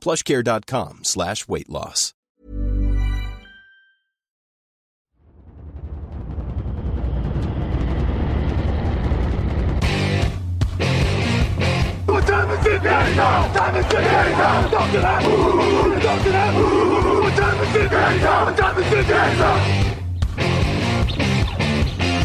plushcare.com slash weight loss. Time is it now? Time is it now? That. Time is it now? Time is it now?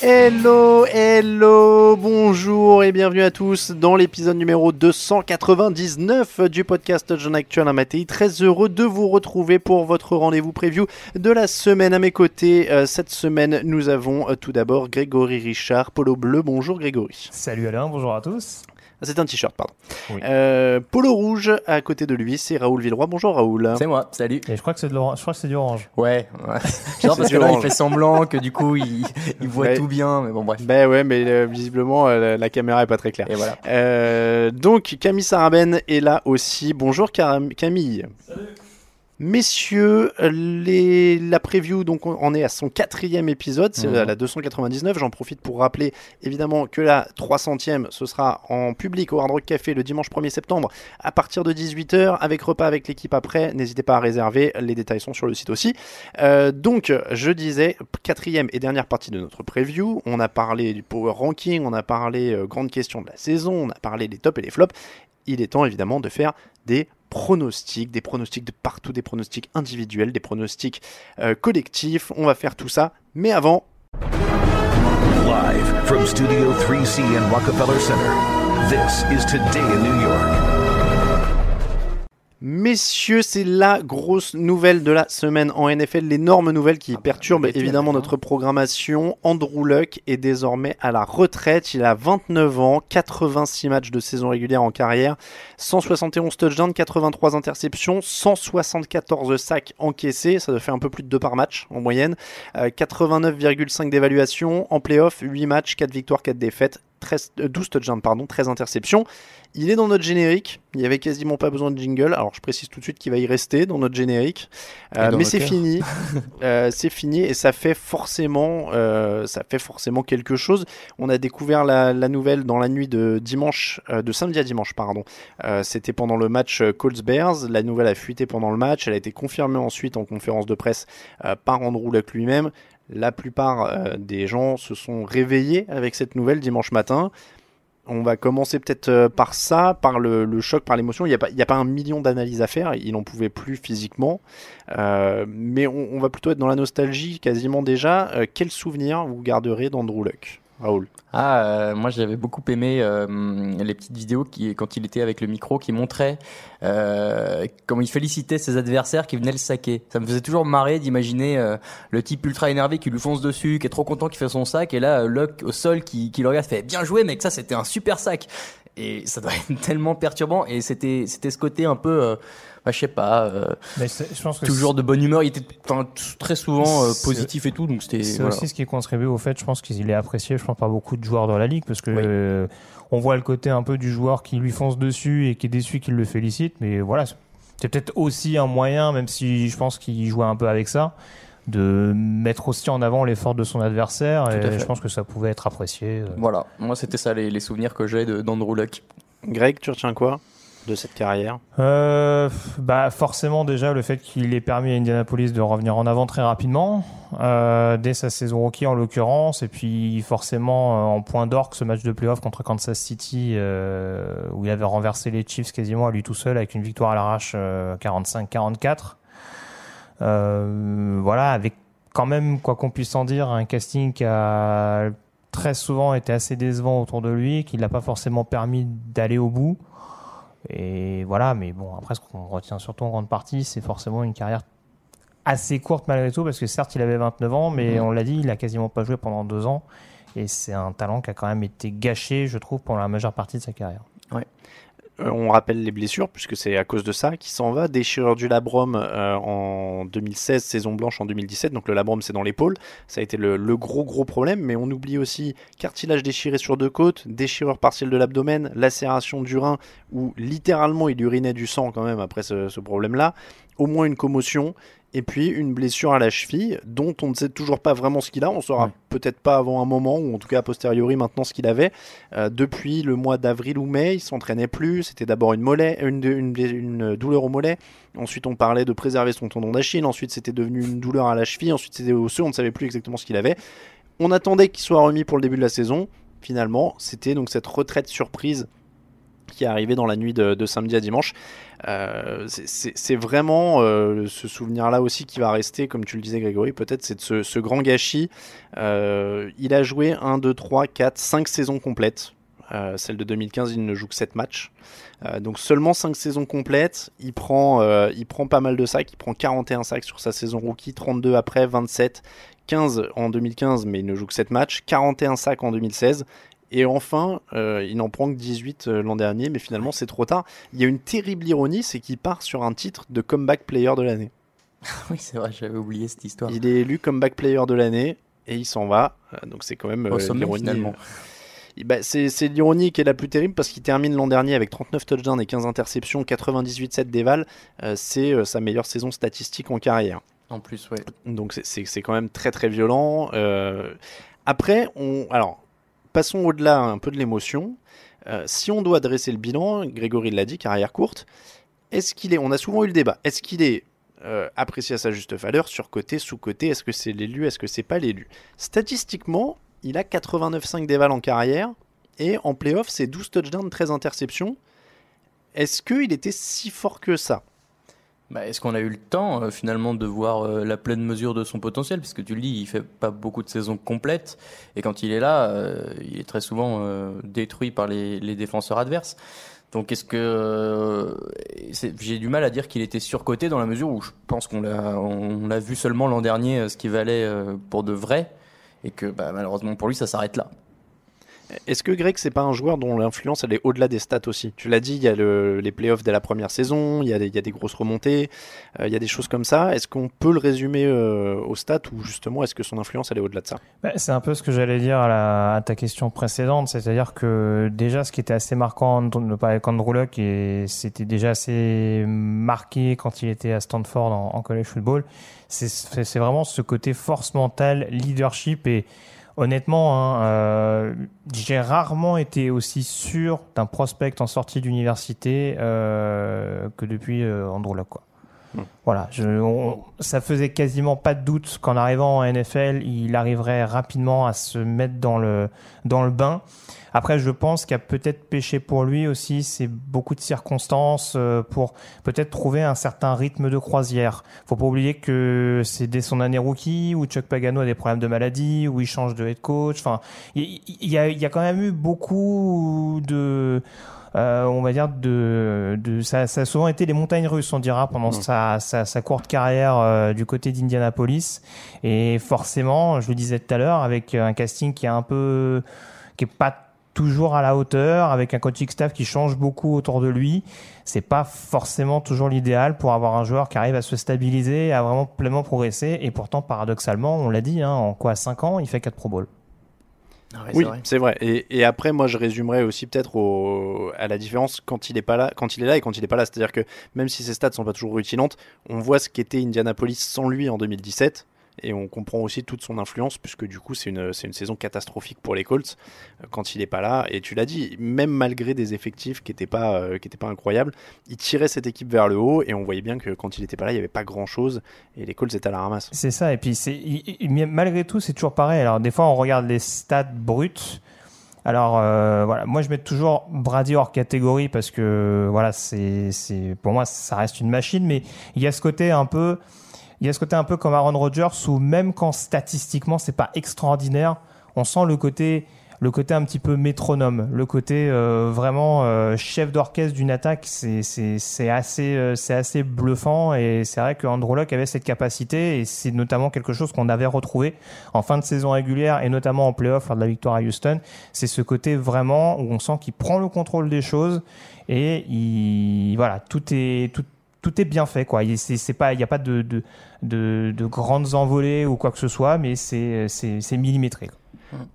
Hello, hello, bonjour et bienvenue à tous dans l'épisode numéro 299 du podcast John Actuel Amatéi. Très heureux de vous retrouver pour votre rendez-vous preview de la semaine à mes côtés. Euh, cette semaine, nous avons euh, tout d'abord Grégory Richard, Polo Bleu. Bonjour Grégory. Salut Alain, bonjour à tous. Ah, C'est un t-shirt, pardon. Oui. Euh, Polo Rouge, à côté de lui, c'est Raoul Villeroy. Bonjour Raoul. C'est moi, salut. Et je crois que c'est de l'orange. Je crois que c'est du orange. Ouais, ouais. Genre parce que là, il fait semblant que du coup, il, il voit Ouais. tout bien, mais bon, bref. Ben ouais, mais euh, visiblement, euh, la, la caméra est pas très claire. Et voilà. Euh, donc Camille Saraben est là aussi. Bonjour Camille. Messieurs, les... la preview donc on on est à son quatrième épisode, c'est Mhm. la la 299. J'en profite pour rappeler évidemment que la 300e ce sera en public au Hard Rock Café le dimanche 1er septembre à partir de 18h avec repas avec l'équipe après. N'hésitez pas à réserver, les détails sont sur le site aussi. Euh, donc je disais quatrième et dernière partie de notre preview. On a parlé du power ranking, on a parlé euh, grande question de la saison, on a parlé des tops et des flops. Il est temps évidemment de faire des pronostics, des pronostics de partout, des pronostics individuels, des pronostics euh, collectifs. On va faire tout ça, mais avant, Live from Studio 3C in Rockefeller Center, this is Today in New York. Messieurs, c'est la grosse nouvelle de la semaine en NFL, l'énorme nouvelle qui perturbe nouvelle évidemment hein. notre programmation. Andrew Luck est désormais à la retraite, il a 29 ans, 86 matchs de saison régulière en carrière, 171 touchdowns, 83 interceptions, 174 sacs encaissés, ça fait un peu plus de 2 par match en moyenne, Euh, 89,5 d'évaluation, en playoff, 8 matchs, 4 victoires, 4 défaites, 13, euh, 12 touchdowns, pardon, 13 interceptions. Il est dans notre générique. Il y avait quasiment pas besoin de jingle. Alors je précise tout de suite qu'il va y rester dans notre générique. Euh, dans mais c'est fini. Euh, c'est fini et ça fait forcément, euh, ça fait forcément quelque chose. On a découvert la, la nouvelle dans la nuit de dimanche, de samedi à dimanche, pardon. C'était pendant le match Colts Bears. La nouvelle a fuité pendant le match. Elle a été confirmée ensuite en conférence de presse par Andrew Luck lui-même. La plupart des gens se sont réveillés avec cette nouvelle dimanche matin. On va commencer peut-être euh, par ça, par le, choc, par l'émotion. Il n'y a, pas- un million d'analyses à faire, il n'en pouvait plus physiquement. Euh, mais on, on va plutôt être dans la nostalgie quasiment déjà. Euh, quel souvenir vous garderez d'Andrew Luck? Ah, euh, moi j'avais beaucoup aimé euh, les petites vidéos qui, quand il était avec le micro, qui montraient euh, comment il félicitait ses adversaires qui venaient le saquer. Ça me faisait toujours marrer d'imaginer euh, le type ultra énervé qui lui fonce dessus, qui est trop content qu'il fait son sac, et là, euh, Luck au sol qui, qui le regarde fait bien joué, mec, ça c'était un super sac. Et ça doit être tellement perturbant. Et c'était c'était ce côté un peu, euh, bah, je sais pas, euh, Mais c'est- je pense que toujours de bonne humeur. Il était très souvent euh, positif et tout, donc c'était. C'est voilà. aussi ce qui contribue au fait, je pense qu'il est apprécié, je pense, par beaucoup de joueurs dans la ligue, parce que Oui. euh, on voit le côté un peu du joueur qui lui fonce dessus et qui est déçu qu'il le félicite, mais voilà, c'est peut-être aussi un moyen, même si je pense qu'il jouait un peu avec ça, de mettre aussi en avant l'effort de son adversaire. Et je pense que ça pouvait être apprécié. euh. Voilà, moi c'était ça les, les souvenirs que j'ai d'Andrew Luck. Greg, tu retiens quoi? De cette carrière Euh, bah forcément déjà le fait qu'il ait permis à Indianapolis de revenir en avant très rapidement euh, dès sa saison rookie en l'occurrence et puis forcément euh, en point d'orgue ce match de playoff contre Kansas City où il avait renversé les Chiefs quasiment à lui tout seul avec une victoire à l'arrache euh, 45-44 Euh, voilà avec quand même quoi qu'on puisse en dire un casting qui a très souvent été assez décevant autour de lui qui l'a pas forcément permis d'aller au bout et voilà, mais bon, après, ce qu'on retient surtout en grande partie, c'est forcément une carrière assez courte malgré tout, parce que certes, il avait 29 ans, mais Mhm. on l'a dit, il a quasiment pas joué pendant deux ans. Et c'est un talent qui a quand même été gâché, je trouve, pendant la majeure partie de sa carrière. On rappelle les blessures, puisque c'est à cause de ça qu'il s'en va. Déchirure du labrum euh, en 2016, saison blanche en 2017. Donc le labrum, c'est dans l'épaule. Ça a été le, gros, gros problème. Mais on oublie aussi cartilage déchiré sur deux côtes, déchirure partielle de l'abdomen, lacération du rein, où littéralement il urinait du sang quand même après ce, ce problème-là. Au moins une commotion. Et puis une blessure à la cheville, dont on ne sait toujours pas vraiment ce qu'il a. On saura Ouais. peut-être pas avant un moment, ou en tout cas a posteriori maintenant ce qu'il avait. Euh, depuis le mois d'avril ou mai, il s'entraînait plus. C'était d'abord une, mollet, une, une, une douleur au mollet. Ensuite, on parlait de préserver son tendon d'Achille. Ensuite, c'était devenu une douleur à la cheville. Ensuite, c'était osseux. On ne savait plus exactement ce qu'il avait. On attendait qu'il soit remis pour le début de la saison. Finalement, c'était donc cette retraite surprise qui est arrivée dans la nuit de, de samedi à dimanche. Euh, c'est- vraiment euh, ce souvenir-là aussi qui va rester, comme tu le disais Grégory, peut-être c'est de ce, grand gâchis. Euh, il a joué 1, 2, 3, 4, 5 saisons complètes. Celle de 2015, il ne joue que 7 matchs. Donc seulement 5 saisons complètes. Il prend, il prend pas mal de sacs. Il prend 41 sacs sur sa saison rookie, 32 après, 27, 15 en 2015, mais il ne joue que 7 matchs, 41 sacs en 2016. Et enfin, euh, il n'en prend que 18 euh, l'an dernier, mais finalement c'est trop tard. Il y a une terrible ironie, c'est qu'il part sur un titre de comeback player de l'année. oui, c'est vrai, j'avais oublié cette histoire. Il est élu comeback player de l'année et il s'en va. Euh, Donc c'est quand même euh, sommet, finalement. Bah, c'est l'ironie qui est la plus terrible parce qu'il termine l'an dernier avec 39 touchdowns et 15 interceptions, 98-7 d'éval. C'est sa meilleure saison statistique en carrière. En plus, ouais. Donc c'est- c'est c'est quand même très très violent. Après, on, alors passons au-delà un peu de l'émotion. Euh, si on doit dresser le bilan, Grégory l'a dit, carrière courte. Est-ce qu'il est On a souvent eu le débat. Est-ce qu'il est euh, apprécié à sa juste valeur, surcoté, sous-coté Est-ce que c'est l'élu Est-ce que c'est pas l'élu? Statistiquement, il a 89,5 d'éval en carrière et en playoff, c'est 12 touchdowns, 13 interceptions. Est-ce qu'il était si fort que ça? Bah, Est-ce qu'on a eu le temps euh, finalement de voir euh, la pleine mesure de son potentiel? Puisque tu le dis, il fait pas beaucoup de saisons complètes et quand il est là, euh, il est très souvent euh, détruit par les, les défenseurs adverses. Donc est-ce que j'ai du mal à dire qu'il était surcoté dans la mesure où je pense qu'on l'a on l'a vu seulement l'an dernier ce qui valait pour de vrai et que bah, malheureusement pour lui ça s'arrête là. Est-ce que Greg, c'est pas un joueur dont l'influence elle est au-delà des stats aussi? Tu l'as dit, il y a le- les playoffs dès la première saison, il y a des, grosses remontées, euh, il y a des choses comme ça. Est-ce qu'on peut le résumer euh, aux stats ou justement est-ce que son influence elle est au-delà de ça? Bah, c'est un peu ce que j'allais dire à, la- ta question précédente, c'est-à-dire que déjà ce qui était assez marquant de avec Andrew Luck et c'était déjà assez marqué quand il était à Stanford en, en college football, c'est vraiment ce côté force mentale, leadership et honnêtement, hein, euh, j'ai rarement été aussi sûr d'un prospect en sortie d'université euh, que depuis euh, Andrew Luck. Quoi. Voilà, je, on- ça faisait quasiment pas de doute qu'en arrivant en NFL, il arriverait rapidement à se mettre dans le, dans le bain. Après, je pense qu'il y a peut-être péché pour lui aussi, c'est beaucoup de circonstances euh, pour peut-être trouver un certain rythme de croisière. Faut pas oublier que c'est dès son année rookie où Chuck Pagano a des problèmes de maladie, où il change de head coach. Enfin, il il y, a, y a quand même eu beaucoup de euh, on va dire de, de ça, ça a souvent été les montagnes russes on dira pendant sa, sa, sa courte carrière euh, du côté d'Indianapolis et forcément je le disais tout à l'heure avec un casting qui est un peu qui est pas toujours à la hauteur avec un coaching staff qui change beaucoup autour de lui. C'est pas forcément toujours l'idéal pour avoir un joueur qui arrive à se stabiliser à vraiment pleinement progresser. Et pourtant paradoxalement on l'a dit hein, en quoi 5 ans il fait 4 Pro Bowl oui, c'est vrai. Et, et après, moi, je résumerais aussi peut-être au- à la différence quand il est pas là, quand il est là et quand il est pas là. C'est-à-dire que même si ses stats sont pas toujours rutilantes, on voit ce qu'était Indianapolis sans lui en 2017 Et on comprend aussi toute son influence, puisque du coup, c'est une, une saison catastrophique pour les Colts euh, quand il n'est pas là. Et tu l'as dit, même malgré des effectifs qui n'étaient pas, euh, pas incroyables, il tirait cette équipe vers le haut. Et on voyait bien que quand il n'était pas là, il n'y avait pas grand-chose. Et les Colts étaient à la ramasse. C'est ça, et puis malgré tout, c'est toujours pareil. Alors, des fois, on regarde les stats brutes. Alors, euh, voilà, moi, je mets toujours Brady hors catégorie parce que, voilà, c'est, pour moi, ça reste une machine, mais il y a ce côté un peu, il y a ce côté un peu comme Aaron Rodgers où même quand statistiquement, c'est pas extraordinaire, on sent le côté, le côté un petit peu métronome, le côté euh, vraiment euh, chef d'orchestre d'une attaque, c'est assez euh, c'est assez bluffant et c'est vrai que Andrew Luck avait cette capacité et c'est notamment quelque chose qu'on avait retrouvé en fin de saison régulière et notamment en playoff lors de la victoire à Houston, c'est ce côté vraiment où on sent qu'il prend le contrôle des choses et il voilà tout est tout tout est bien fait quoi. Il c'est pas il y a pas de de, de de grandes envolées ou quoi que ce soit, mais c'est millimétré.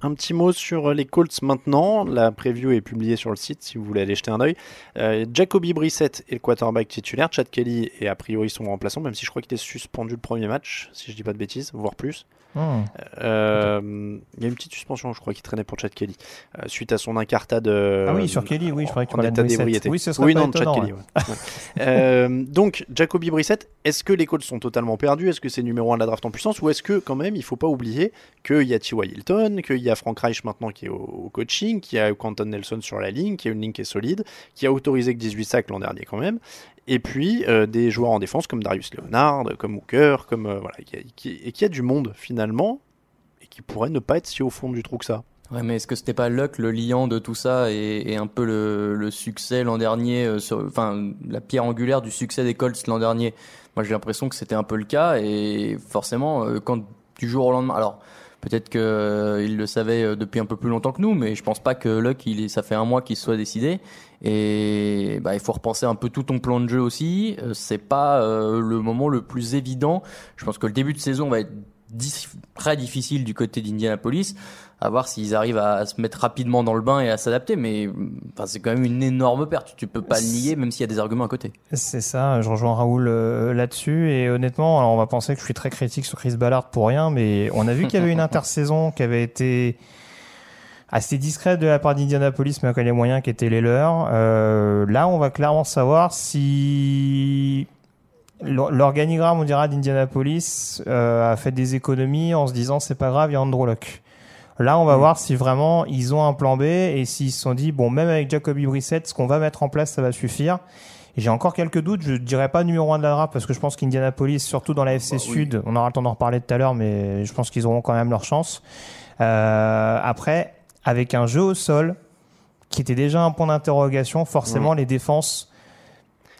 Un petit mot sur les Colts maintenant. La preview est publiée sur le site si vous voulez aller jeter un œil. Euh, Jacoby Brissett est le quarterback titulaire. Chad Kelly est a priori son remplaçant, même si je crois qu'il était suspendu le premier match, si je dis pas de bêtises, voire plus. Euh, Il y a une petite suspension, je crois, qui traînait pour Chad Kelly euh, suite à son incartade. euh, Ah oui, sur Kelly, oui, je croyais que tu en état d'ébriété. Oui, ce serait oui pas non, Chad Kelly. ouais. Euh, donc, Jacoby Brissett, est-ce que les Colts sont totalement perdus? Est-ce que c'est numéro 1 de la draft en puissance? Ou est-ce que, quand même, il faut pas oublier qu'il y a T.Y. Hilton, qu'il y a Frank Reich maintenant qui est au, au coaching, qu'il y a Quentin Nelson sur la ligne, qu'il y a une ligne qui est solide, qui a autorisé que 18 sacs l'an dernier quand même, et puis euh, des joueurs en défense comme Darius Leonard, comme Hooker, comme euh, voilà, et qui a du monde finalement, et qui pourrait ne pas être si au fond du trou que ça. Ouais, mais est-ce que c'était pas Luck le liant de tout ça et, un peu le, succès l'an dernier, euh, enfin la pierre angulaire du succès des Colts l'an dernier? Moi, j'ai l'impression que c'était un peu le cas et forcément, quand du jour au lendemain, alors peut-être que euh, il le savait depuis un peu plus longtemps que nous, mais je pense pas que Luck, ça fait un mois qu'il soit décidé et bah, il faut repenser un peu tout ton plan de jeu aussi. Euh, c'est pas euh, le moment le plus évident. Je pense que le début de saison va être très difficile du côté d'Indianapolis à voir s'ils arrivent à se mettre rapidement dans le bain et à s'adapter. Mais enfin, c'est quand même une énorme perte. Tu peux pas le nier, même s'il y a des arguments à côté. C'est ça, je rejoins Raoul euh, là-dessus. Et honnêtement, alors on va penser que je suis très critique sur Chris Ballard pour rien, mais on a vu qu'il y avait une intersaison qui avait été assez discrète de la part d'Indianapolis, mais avec les moyens qui étaient les leurs. Euh, là, on va clairement savoir si l'or- l'organigramme, on dira, d'Indianapolis euh, a fait des économies en se disant c'est pas grave, il y a Andrew. Là, on va voir si vraiment ils ont un plan B et s'ils se sont dit bon, même avec Jacoby Brissett, ce qu'on va mettre en place, ça va suffire. J'ai encore quelques doutes. Je dirais pas numéro 1 de la draft parce que je pense qu'Indianapolis, surtout dans la FC Sud, on aura le temps d'en reparler tout à l'heure, mais je pense qu'ils auront quand même leur chance. Euh, après, avec un jeu au sol qui était déjà un point d'interrogation, forcément les défenses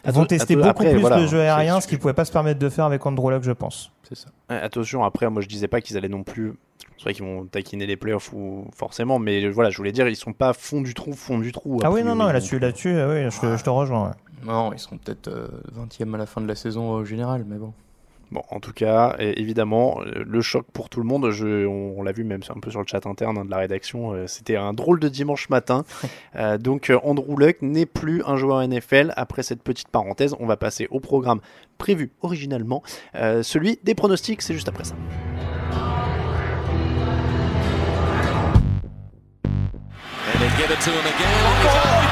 vont tester beaucoup après, plus voilà, le jeu aérien, ce qu'ils pouvaient pas se permettre de faire avec Andrew Luck, je pense. C'est ça. Attention, après, moi je disais pas qu'ils allaient non plus. C'est vrai qu'ils vont taquiner les playoffs ou forcément, mais voilà, je voulais dire, ils sont pas fond du trou, fond du trou. Ah oui, non, non, là-dessus, là-dessus, euh, oui, je, je te rejoins. ouais. Non, ils seront peut-être euh, 20e à la fin de la saison au général, mais bon. Bon, en tout cas, évidemment, euh, le choc pour tout le monde, je, on, on l'a vu même un peu sur le chat interne hein, de la rédaction, euh, c'était un drôle de dimanche matin. Euh, donc Andrew Luck n'est plus un joueur NFL. Après cette petite parenthèse, on va passer au programme prévu originalement, euh, celui des pronostics, c'est juste après ça. And they give it to him again.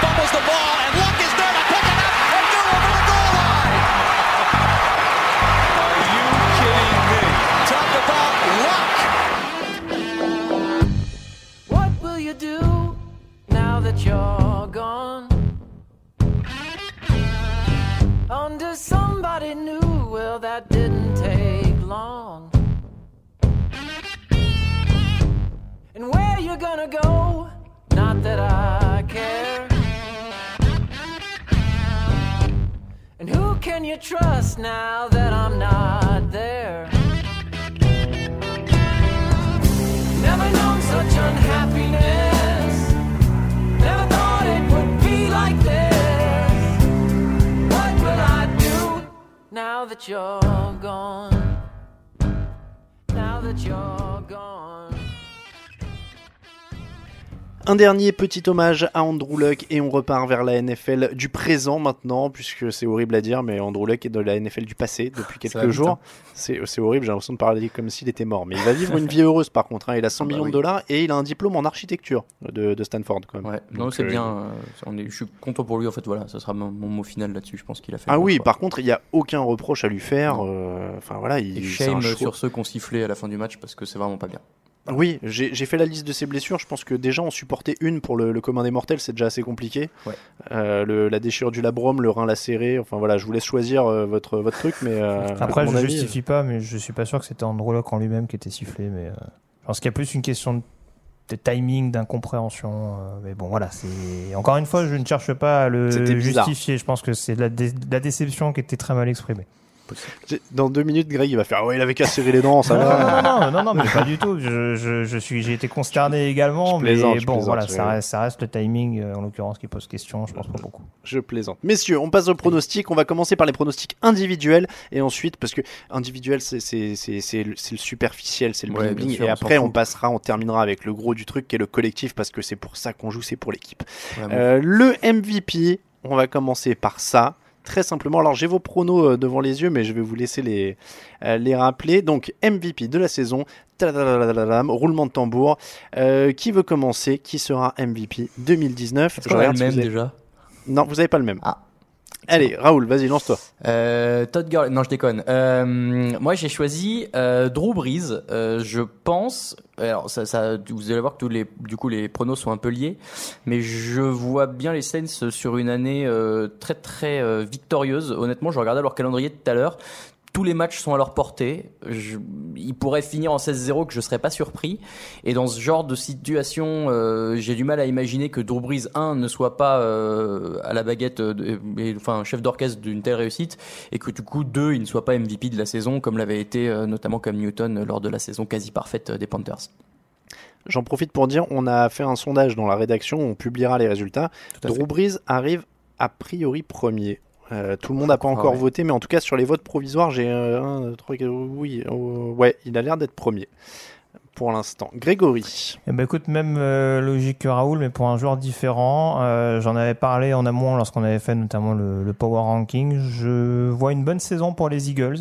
You're gone? Under somebody new, well, that didn't take long. And where you gonna go? Not that I care. And who can you trust now that I'm not there? Never known such unhappiness. Now that you're gone? Now that you're gone. Un dernier petit hommage à Andrew Luck et on repart vers la NFL du présent maintenant, puisque c'est horrible à dire, mais Andrew Luck est de la NFL du passé depuis quelques jours. hein. C'est horrible, j'ai l'impression de parler comme s'il était mort. Mais il va vivre une vie heureuse par contre. hein. Il a 100 Ah bah millions oui. de dollars et il a un diplôme en architecture de, de Stanford. Quand même. Ouais, non, c'est euh, bien. euh, on est, je suis content pour lui, en fait. Voilà, ça sera mon, mon mot final là-dessus. Je pense qu'il a fait. Ah oui, choix. par contre, il n'y a aucun reproche à lui faire. euh, Enfin voilà, il Et shame sur ceux qui ont sifflé à la fin du match parce que c'est vraiment pas bien. Oui, j'ai fait la liste de ses blessures. Je pense que déjà en supporter une pour le, le commun des mortels, c'est déjà assez compliqué. Ouais. Euh, le- la déchirure du labrum, le rein lacéré. Enfin voilà, je vous laisse choisir euh, votre, votre truc, mais euh, Après, je avis, justifie pas, mais je suis pas sûr que c'était Andrew Luck en lui-même qui était sifflé. Mais je pense qu'il y a plus une question de, de timing, d'incompréhension. mais bon, voilà. c'est Encore une fois, je ne cherche pas à le justifier. Je pense que c'est dé- la déception qui était très mal exprimée. Dans deux minutes, Greg il va faire. Ouais, il avait qu'à serrer les dents, ça non, va. non, non, non, non, mais pas du tout. Je, je, je suis, j'ai été consterné également, mais bon, voilà, ça reste, ça reste le timing, euh, en l'occurrence, qui pose question. Je pense pas beaucoup. Je plaisante. Messieurs, on passe au pronostic. On va commencer par les pronostics individuels et ensuite, parce que individuel, c'est le superficiel, c'est le Ouais, bling bien bling. sûr, Et après, on passera, on terminera avec le gros du truc qui est le collectif parce que c'est pour ça qu'on joue, c'est pour l'équipe. Euh, le MVP, on va commencer par ça. Très simplement, alors j'ai vos pronos euh, devant les yeux, mais je vais vous laisser les, euh, les rappeler. Donc MVP de la saison, roulement de tambour. Euh, qui veut commencer? Qui sera MVP 2019 Est-ce Je regarde si même avez- déjà Non, vous n'avez pas le même. Ah. Allez, Raoul, vas-y, lance-toi. Euh, Todd Gurley, non je déconne. Euh, moi j'ai choisi euh, Drew Brees. Euh, je pense, alors ça, ça, vous allez voir que tous les, du coup les pronos sont un peu liés, mais je vois bien les Saints sur une année euh, très très euh, victorieuse. Honnêtement, je regardais leur calendrier tout à l'heure. Tous les matchs sont à leur portée. Je, ils pourraient finir en 16-0 que je serais pas surpris. Et dans ce genre de situation, euh, j'ai du mal à imaginer que Drew Brees 1 ne soit pas euh, à la baguette, de- et- enfin chef d'orchestre d'une telle réussite, et que du coup 2 il ne soit pas MVP de la saison comme l'avait été euh, notamment Cam Newton euh, lors de la saison quasi parfaite euh, des Panthers. J'en profite pour dire, on a fait un sondage dans la rédaction, on publiera les résultats. Drew Brees arrive a priori premier. Euh, tout le monde n'a pas crois, encore ouais. voté, mais en tout cas sur les votes provisoires, j'ai euh, un, deux, trois, quatre, oui, euh, ouais, il a l'air d'être premier pour l'instant. Grégory. Eh ben écoute, même euh, logique que Raoul, mais pour un joueur différent. Euh, J'en avais parlé en amont lorsqu'on avait fait notamment le, le Power Ranking. Je vois une bonne saison pour les Eagles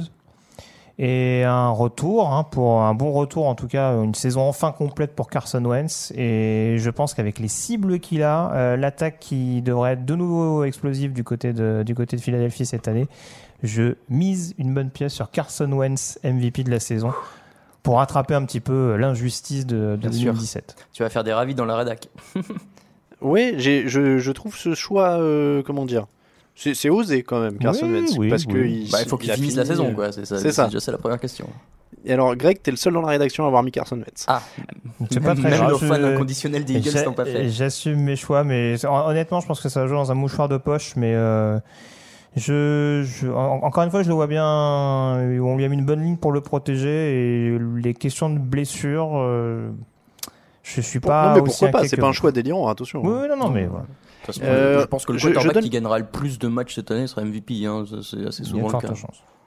et un retour, hein, pour un bon retour en tout cas, une saison enfin complète pour Carson Wentz. Et je pense qu'avec les cibles qu'il a, euh, l'attaque qui devrait être de nouveau explosive du côté de, du côté de Philadelphie cette année, je mise une bonne pièce sur Carson Wentz, MVP de la saison, pour rattraper un petit peu l'injustice de, de Bien sûr. 2017. Tu vas faire des ravis dans la rédac. Oui, je, je trouve ce choix, euh, comment dire, c'est c'est osé quand même, Carson Oui, Wentz, oui, parce oui. que il, Bah, il faut qu'il a finisse fini, la saison, euh, quoi. C'est ça. C'est ça. déjà la première question. Et alors, Greg, t'es le seul dans la rédaction à avoir mis Carson Wentz. Ah, C'est pas très même grave. nos je- fans inconditionnels des Eagles n'ont pas fait. J'assume mes choix, mais hon- honnêtement, je pense que ça joue dans un mouchoir de poche. Mais euh, je, je- en- encore une fois, je le vois bien. On lui a mis une bonne ligne pour le protéger et les questions de blessure, euh, je suis pas. non, mais aussi pourquoi pas C'est que pas un choix délirant, hein, attention. Oui, oui, non, non, mais voilà. Façon, Euh, je pense que le je- je quarterback donne- qui gagnera le plus de matchs cette année sera MVP. Hein. C'est assez Il y a souvent le cas.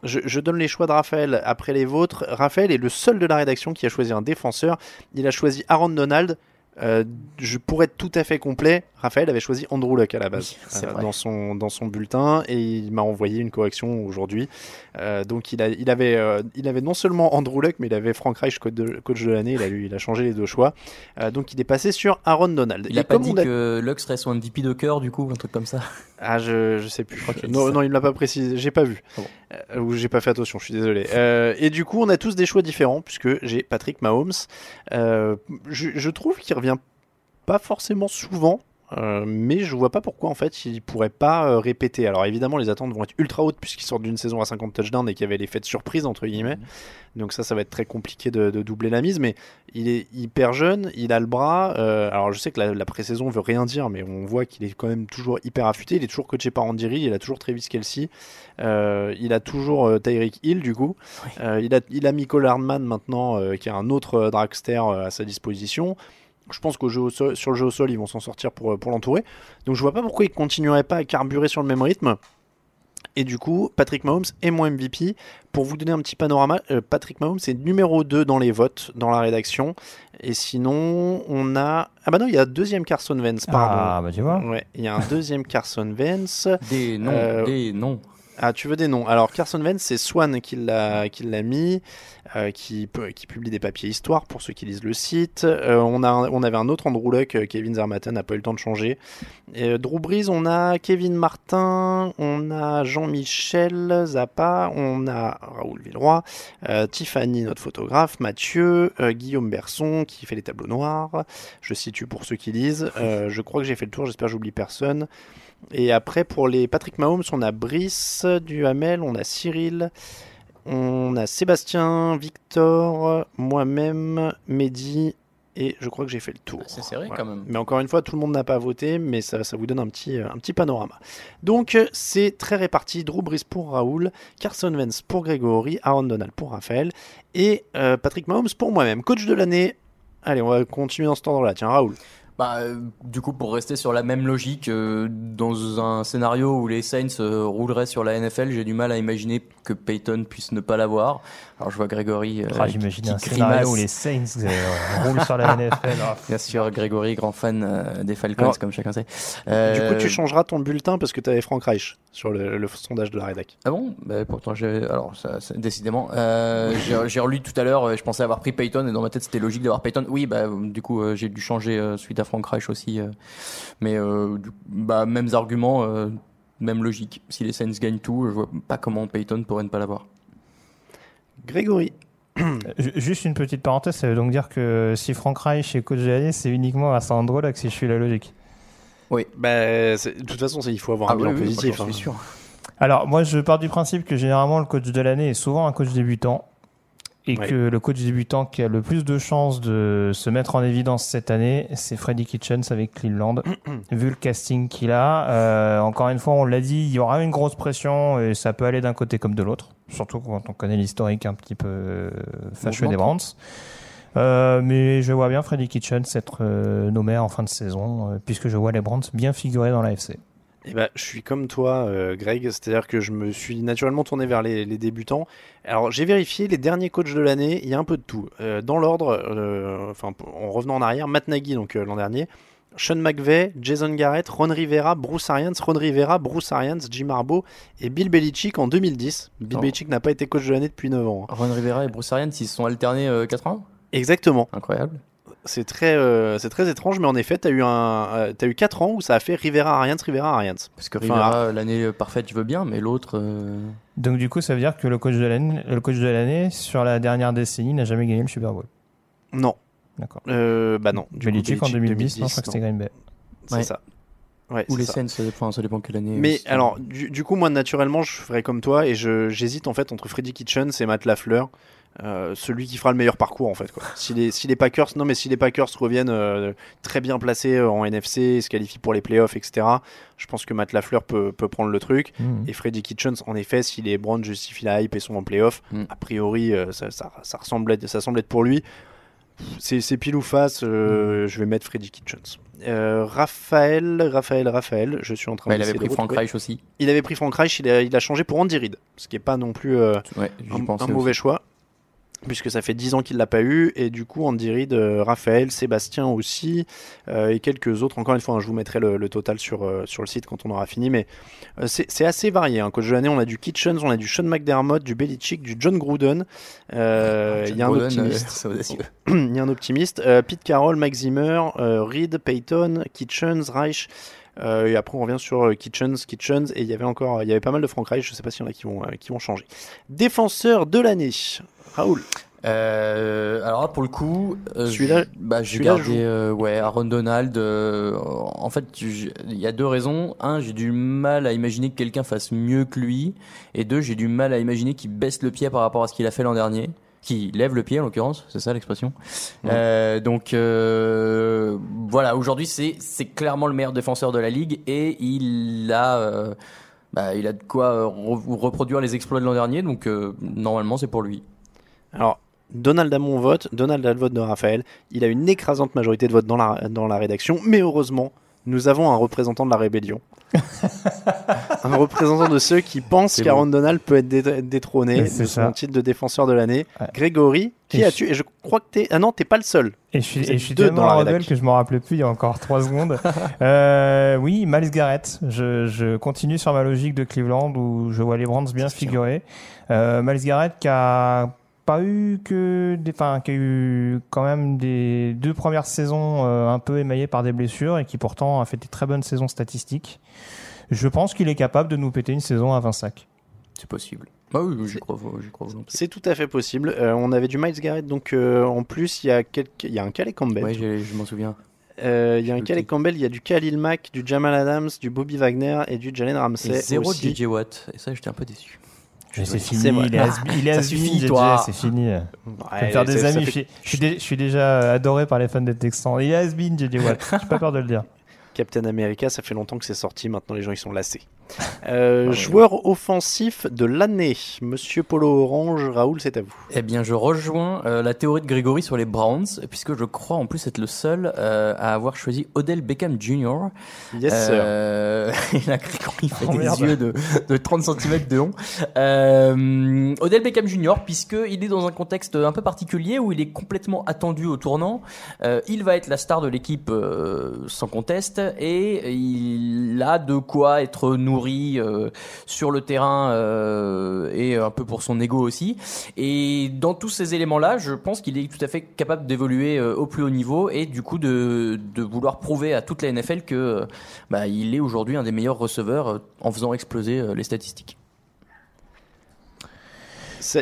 Je, je donne les choix de Raphaël après les vôtres. Raphaël est le seul de la rédaction qui a choisi un défenseur. Il a choisi Aaron Donald. Euh, je pourrais être tout à fait complet. Raphaël avait choisi Andrew Luck à la base Oui, euh, dans son dans son bulletin et il m'a envoyé une correction aujourd'hui. Euh, donc il a il avait il avait non seulement Andrew Luck mais il avait Frank Reich coach de, coach de l'année. Il a lui il a changé les deux choix. Donc il est passé sur Aaron Donald. Il Et a pas dit a- que Luck serait son MVP de cœur, du coup, un truc comme ça. Ah, je, je sais plus. crois non, non, il me l'a pas précisé. J'ai pas vu. Ah bon. Ou j'ai pas fait attention, je suis désolé. Et du coup, on a tous des choix différents, puisque j'ai Patrick Mahomes. Je, je trouve qu'il revient pas forcément souvent. euh, mais je vois pas pourquoi en fait il pourrait pas euh, répéter. Alors évidemment les attentes vont être ultra hautes puisqu'il sort d'une saison à 50 touchdowns et qu'il y avait l'effet de surprise entre guillemets. Donc ça ça va être très compliqué de, de doubler la mise. Mais il est hyper jeune, il a le bras. euh, alors je sais que la, la pré-saison veut rien dire, mais on voit qu'il est quand même toujours hyper affûté. Il est toujours coaché par Andy Reid, il a toujours Travis Kelsey, il a toujours Tyreek Hill du coup. Il, a, il a Michael Hardman maintenant, qui est un autre dragster à sa disposition. Je pense qu'au jeu au sol- sur le jeu au sol, ils vont s'en sortir pour, pour l'entourer. Donc je vois pas pourquoi il continuerait pas à carburer sur le même rythme. Et du coup, Patrick Mahomes est mon MVP. Pour vous donner un petit panorama, euh, Patrick Mahomes est numéro 2 dans les votes, dans la rédaction. Et sinon, on a. Ah bah non, il y a un deuxième Carson Wentz, pardon. Ah, bah tu vois. Ouais, il y a un deuxième Carson Wentz. Des noms, Euh, des noms. Ah, tu veux des noms Alors, Carson Wentz, c'est Swan qui l'a mis, euh, qui, publie des papiers histoire pour ceux qui lisent le site. Euh, on, a, on avait un autre Andrew Luck, euh, Kevin Zermatten n'a pas eu le temps de changer. Et, Drew Brees, on a Kevin Martin, on a Jean-Michel Zappa, on a Raoul Villeroy, Tiffany, notre photographe, Mathieu, Guillaume Berson qui fait les tableaux noirs. Je situe pour ceux qui lisent. Je crois que j'ai fait le tour, j'espère que j'oublie personne. Et après, pour les Patrick Mahomes, on a Brice, Duhamel, on a Cyril, on a Sébastien, Victor, moi-même, Mehdi, et je crois que j'ai fait le tour. C'est serré Voilà. quand même. Mais encore une fois, tout le monde n'a pas voté, mais ça, ça vous donne un petit, euh, un petit panorama. Donc, c'est très réparti. Drew Brees pour Raoul, Carson Wentz pour Grégory, Aaron Donald pour Raphaël, et euh, Patrick Mahomes pour moi-même. Coach de l'année. Allez, on va continuer dans cet ordre-là. Tiens, Raoul. Bah, euh, du coup, pour rester sur la même logique, euh, dans un scénario où les Saints euh, rouleraient sur la NFL, j'ai du mal à imaginer que Peyton puisse ne pas l'avoir. Alors, je vois Grégory euh, Ah, J'imagine un scénario grimace. où les Saints euh, roulent sur la NFL. Ah, Bien sûr, Grégory, grand fan euh, des Falcons, Alors, comme chacun sait. Du coup, tu changeras ton bulletin parce que tu avais Frank Reich sur le, le sondage de la rédac. Ah bon? Bah, Pourtant, j'ai. Alors, ça, ça- décidément. Euh, j'ai- relu tout à l'heure, je pensais avoir pris Peyton, et dans ma tête, c'était logique d'avoir Peyton. Oui, bah, du coup, euh, j'ai dû changer euh, suite à Frank Reich aussi. euh. mais, euh, du- bah, mêmes arguments, euh, même logique. Si les Saints gagnent tout, je vois pas comment Peyton pourrait ne pas l'avoir. Grégory. Ju- Juste une petite parenthèse, ça veut donc dire que si Frank Reich est coach de l'année, c'est uniquement à Sandro là que si je suis la logique. Oui. Bah, de toute façon, il faut avoir un Ah bilan oui, oui, positif. moi, j'en hein. suis sûr. Alors moi je pars du principe que généralement le coach de l'année est souvent un coach débutant et Ouais. que le coach débutant qui a le plus de chances de se mettre en évidence cette année, c'est Freddy Kitchens avec Cleveland. Vu le casting qu'il a, euh, encore une fois on l'a dit, il y aura une grosse pression et ça peut aller d'un côté comme de l'autre, surtout quand on connaît l'historique un petit peu euh, fâcheux des Browns. Euh, mais je vois bien Freddy Kitchens être euh, nommé en fin de saison, euh, puisque je vois les Browns bien figurer dans l'AFC. Eh ben, je suis comme toi, euh, Greg, c'est-à-dire que je me suis naturellement tourné vers les, les débutants. Alors, j'ai vérifié les derniers coachs de l'année, il y a un peu de tout. Euh, dans l'ordre, euh, enfin, en revenant en arrière, Matt Nagy, donc l'an dernier, Sean McVay, Jason Garrett, Ron Rivera, Bruce Arians, Ron Rivera, Bruce Arians, Jim Harbaugh et Bill Belichick en 2010. Bill Oh. Belichick n'a pas été coach de l'année depuis 9 ans. hein. Ron Rivera et Bruce Arians, ils se sont alternés euh, 4 ans? Exactement. Incroyable. C'est très, euh, c'est très étrange, mais en effet, tu as eu, un, euh, t'as eu 4 ans où ça a fait Rivera Arians, Rivera Arians. Parce que Enfin, Rivera, l'année parfaite, je veux bien, mais l'autre. euh, Donc du coup, ça veut dire que le coach de l'année, le coach de l'année sur la dernière décennie n'a jamais gagné le Super Bowl. Non. D'accord. Euh, bah non. Du coup, Belichick en Belichick 2010, non, je crois que c'était Green Bay. C'est Ouais. ça. Ouais, Ou les ça. Saints, ça dépend, ça dépend quelle année. Mais aussi. alors, du, du coup, moi, naturellement, je ferais comme toi et je- j'hésite en fait entre Freddy Kitchens et Matt Lafleur. Euh, celui qui fera le meilleur parcours en fait. Quoi. Si, les, si les Packers, non mais si les Packers reviennent euh, très bien placés euh, en NFC, se qualifient pour les playoffs, etc. Je pense que Matt Lafleur peut, peut prendre le truc. Mhm. Et Freddy Kitchens, en effet, si les Browns justifient la hype et sont en playoff, Mm. a priori, euh, ça, ça, ça ressemble être, ça semble être pour lui. C'est pile ou face, euh, je vais mettre Freddy Kitchens. Euh, Raphaël, Raphaël, Raphaël, je suis en train Bah, il d'essayer avait pris de Frank. Reich aussi. Il avait pris Frank Reich, il a, il a changé pour Andy Reid, ce qui n'est pas non plus euh, Ouais, un, mauvais aussi. choix, puisque ça fait 10 ans qu'il l'a pas eu, et du coup Andy Reid, euh, Raphaël, Sébastien aussi, euh, et quelques autres. Encore une fois, hein, je vous mettrai le, le total sur, euh, sur le site quand on aura fini, mais c'est assez varié. Hein. Coach de l'année, on a du Kitchens, on a du Sean McDermott, du Belichick, du John Gruden. Euh, Il y a un optimiste. Il y a un optimiste. Pete Carroll, Mike Zimmer, Reed, Payton, Kitchens, Reich. Euh, et après, on revient sur euh, Kitchens, Kitchens. Et il y avait encore, il y avait pas mal de Frank Reich. Je sais pas s'il y en a qui vont, euh, qui vont changer. Défenseur de l'année. Raoul. Euh, alors là, pour le coup, euh, bah, j'ai celui-là gardé euh, ouais, Aaron Donald. en fait, il y a deux raisons. Un, j'ai du mal à imaginer que quelqu'un fasse mieux que lui. Et deux, j'ai du mal à imaginer qu'il baisse le pied par rapport à ce qu'il a fait l'an dernier. Qui lève le pied, en l'occurrence, c'est ça l'expression. Euh, donc euh, voilà, aujourd'hui c'est c'est clairement le meilleur défenseur de la ligue et il a euh, bah, il a de quoi re- reproduire les exploits de l'an dernier. Donc normalement c'est pour lui. Alors, Donald a mon vote. Donald a le vote de Raphaël. Il a une écrasante majorité de votes dans la, dans la rédaction. Mais heureusement, nous avons un représentant de la rébellion. un représentant de ceux qui pensent qu'Aaron bon. Donald peut être dé- détrôné de son ça. titre de défenseur de l'année. Ouais. Grégory, qui as-tu? Et je crois que t'es. Ah non, t'es pas le seul. Et je suis, et je suis deux tellement rebelle que je m'en rappelais plus il y a encore 3 secondes. Euh, oui, Miles Garrett. Je, je continue sur ma logique de Cleveland où je vois les Browns bien figurer. Euh, Miles Garrett qui a pas eu que des, enfin, qui a eu quand même des deux premières saisons euh, un peu émaillées par des blessures et qui pourtant a fait des très bonnes saisons statistiques. Je pense qu'il est capable de nous péter une saison à 20 sacs. C'est possible. Ah oui, j'y crois, crois. C'est tout à fait possible. Euh, on avait du Miles Garrett, donc euh, en plus, il y, a quelques... il y a un Calais Campbell. Ouais, j'ai- je m'en souviens. Euh, il y a un Calais. Campbell, il y a du Khalil Mack, du Jamal Adams, du Bobby Wagner et du Jalen Ramsey. Et zéro aussi. JJ Watt. Et ça, j'étais un peu déçu. Mais c'est fini, il est has- il est Ça suffit, toi. C'est fini. Ouais, Je vais faire des amis. fait- Je, suis, je suis dé- je suis déjà adoré par les fans des Texans. Il est has-been, JJ Watt. J'ai pas peur de le dire. Captain America, ça fait longtemps que c'est sorti, maintenant les gens ils sont lassés. Euh, joueur offensif de l'année, Monsieur Polo Orange, Raoul, c'est à vous. Eh bien, je rejoins euh, la théorie de Grégory sur les Browns, puisque je crois en plus être le seul euh, à avoir choisi Odell Beckham Jr. Yes, sir. Euh, et là, Grégory fait Oh, des merde. yeux de, de 30 cm de long. Euh, Odell Beckham Jr., puisqu'il est dans un contexte un peu particulier où il est complètement attendu au tournant. Euh, il va être la star de l'équipe euh, sans conteste et il a de quoi être nourri euh, sur le terrain euh, et un peu pour son ego aussi. Et dans tous ces éléments-là, je pense qu'il est tout à fait capable d'évoluer euh, au plus haut niveau et du coup de, de vouloir prouver à toute la NFL que bah, il est aujourd'hui un des meilleurs receveurs en faisant exploser les statistiques.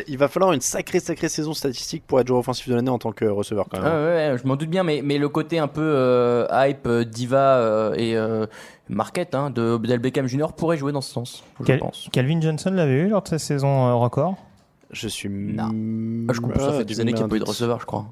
Il va falloir une sacrée, sacrée saison statistique pour être joueur offensif de l'année en tant que receveur quand même. Ah ouais, je m'en doute bien, mais, mais le côté un peu euh, hype, diva euh, et euh, market hein, de Odell Beckham Jr. pourrait jouer dans ce sens, je Cal- pense. Calvin Johnson l'avait eu lors de sa saison euh, record? Je suis. Non. Mm, Ah, je comprends, ça ah, fait des années qu'il n'y a pas eu de receveur, je crois.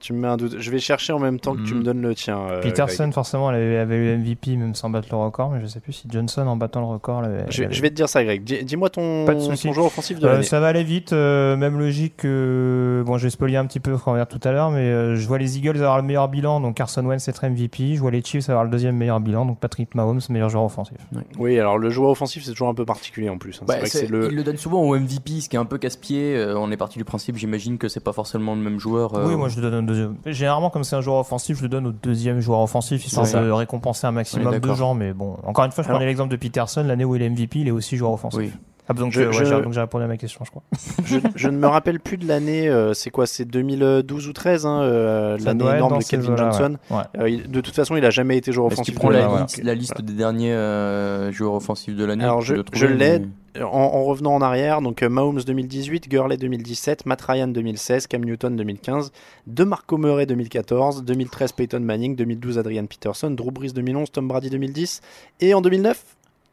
Tu me mets un doute. Je vais chercher en même temps que tu Mhm. me donnes le tien. euh, Peterson, Greg. forcément, elle avait, eu MVP même sans battre le record, mais je sais plus si Johnson, en battant le record, l'avait. Je, vais te dire ça, Greg. Dis- Dis-moi ton, Pas de souci. ton joueur offensif de Euh, l'année. ça va aller vite, euh, même logique que. Bon, je vais spoiler un petit peu ce qu'on va dire tout à l'heure, mais euh, je vois les Eagles avoir le meilleur bilan, donc Carson Wentz être MVP. Je vois les Chiefs avoir le deuxième meilleur bilan, donc Patrick Mahomes, meilleur joueur offensif. Oui, alors le joueur offensif, c'est toujours un peu particulier en plus. hein. Ouais, c'est vrai que c'est- c'est le. Il le donne souvent au MVP, ce qui est un peu casse-pied. Euh, on est parti du principe, j'imagine que c'est pas forcément le même joueur. euh, Oui, moi je le donne deuxième. Généralement, comme c'est un joueur offensif, je le donne au deuxième joueur offensif, histoire ça. de récompenser un maximum est de gens. Mais bon, encore une fois, je Alors- prenais l'exemple de Peterson, l'année où il est MVP, il est aussi joueur offensif. Oui. Ah, donc, Je- je- ouais, je- j'ai- donc j'ai répondu à ma question, je crois. je, je ne me rappelle plus de l'année. euh, c'est quoi C'est 2012 ou 13 hein, euh, L'année énorme de eaux-là, Johnson. ouais. Ouais. Euh, il- de toute façon, il a jamais été joueur Est-ce offensif qu'il prend la, liste, la liste des derniers euh, joueurs offensifs de l'année Alors, je- je l'ai. mais- En, en revenant en arrière, donc euh, Mahomes 2018, Gurley 2017, Matt Ryan 2016, Cam Newton 2015, DeMarco Murray 2014, 2013 Peyton Manning, 2012 Adrian Peterson, Drew Brees 2011, Tom Brady 2010 et en 2009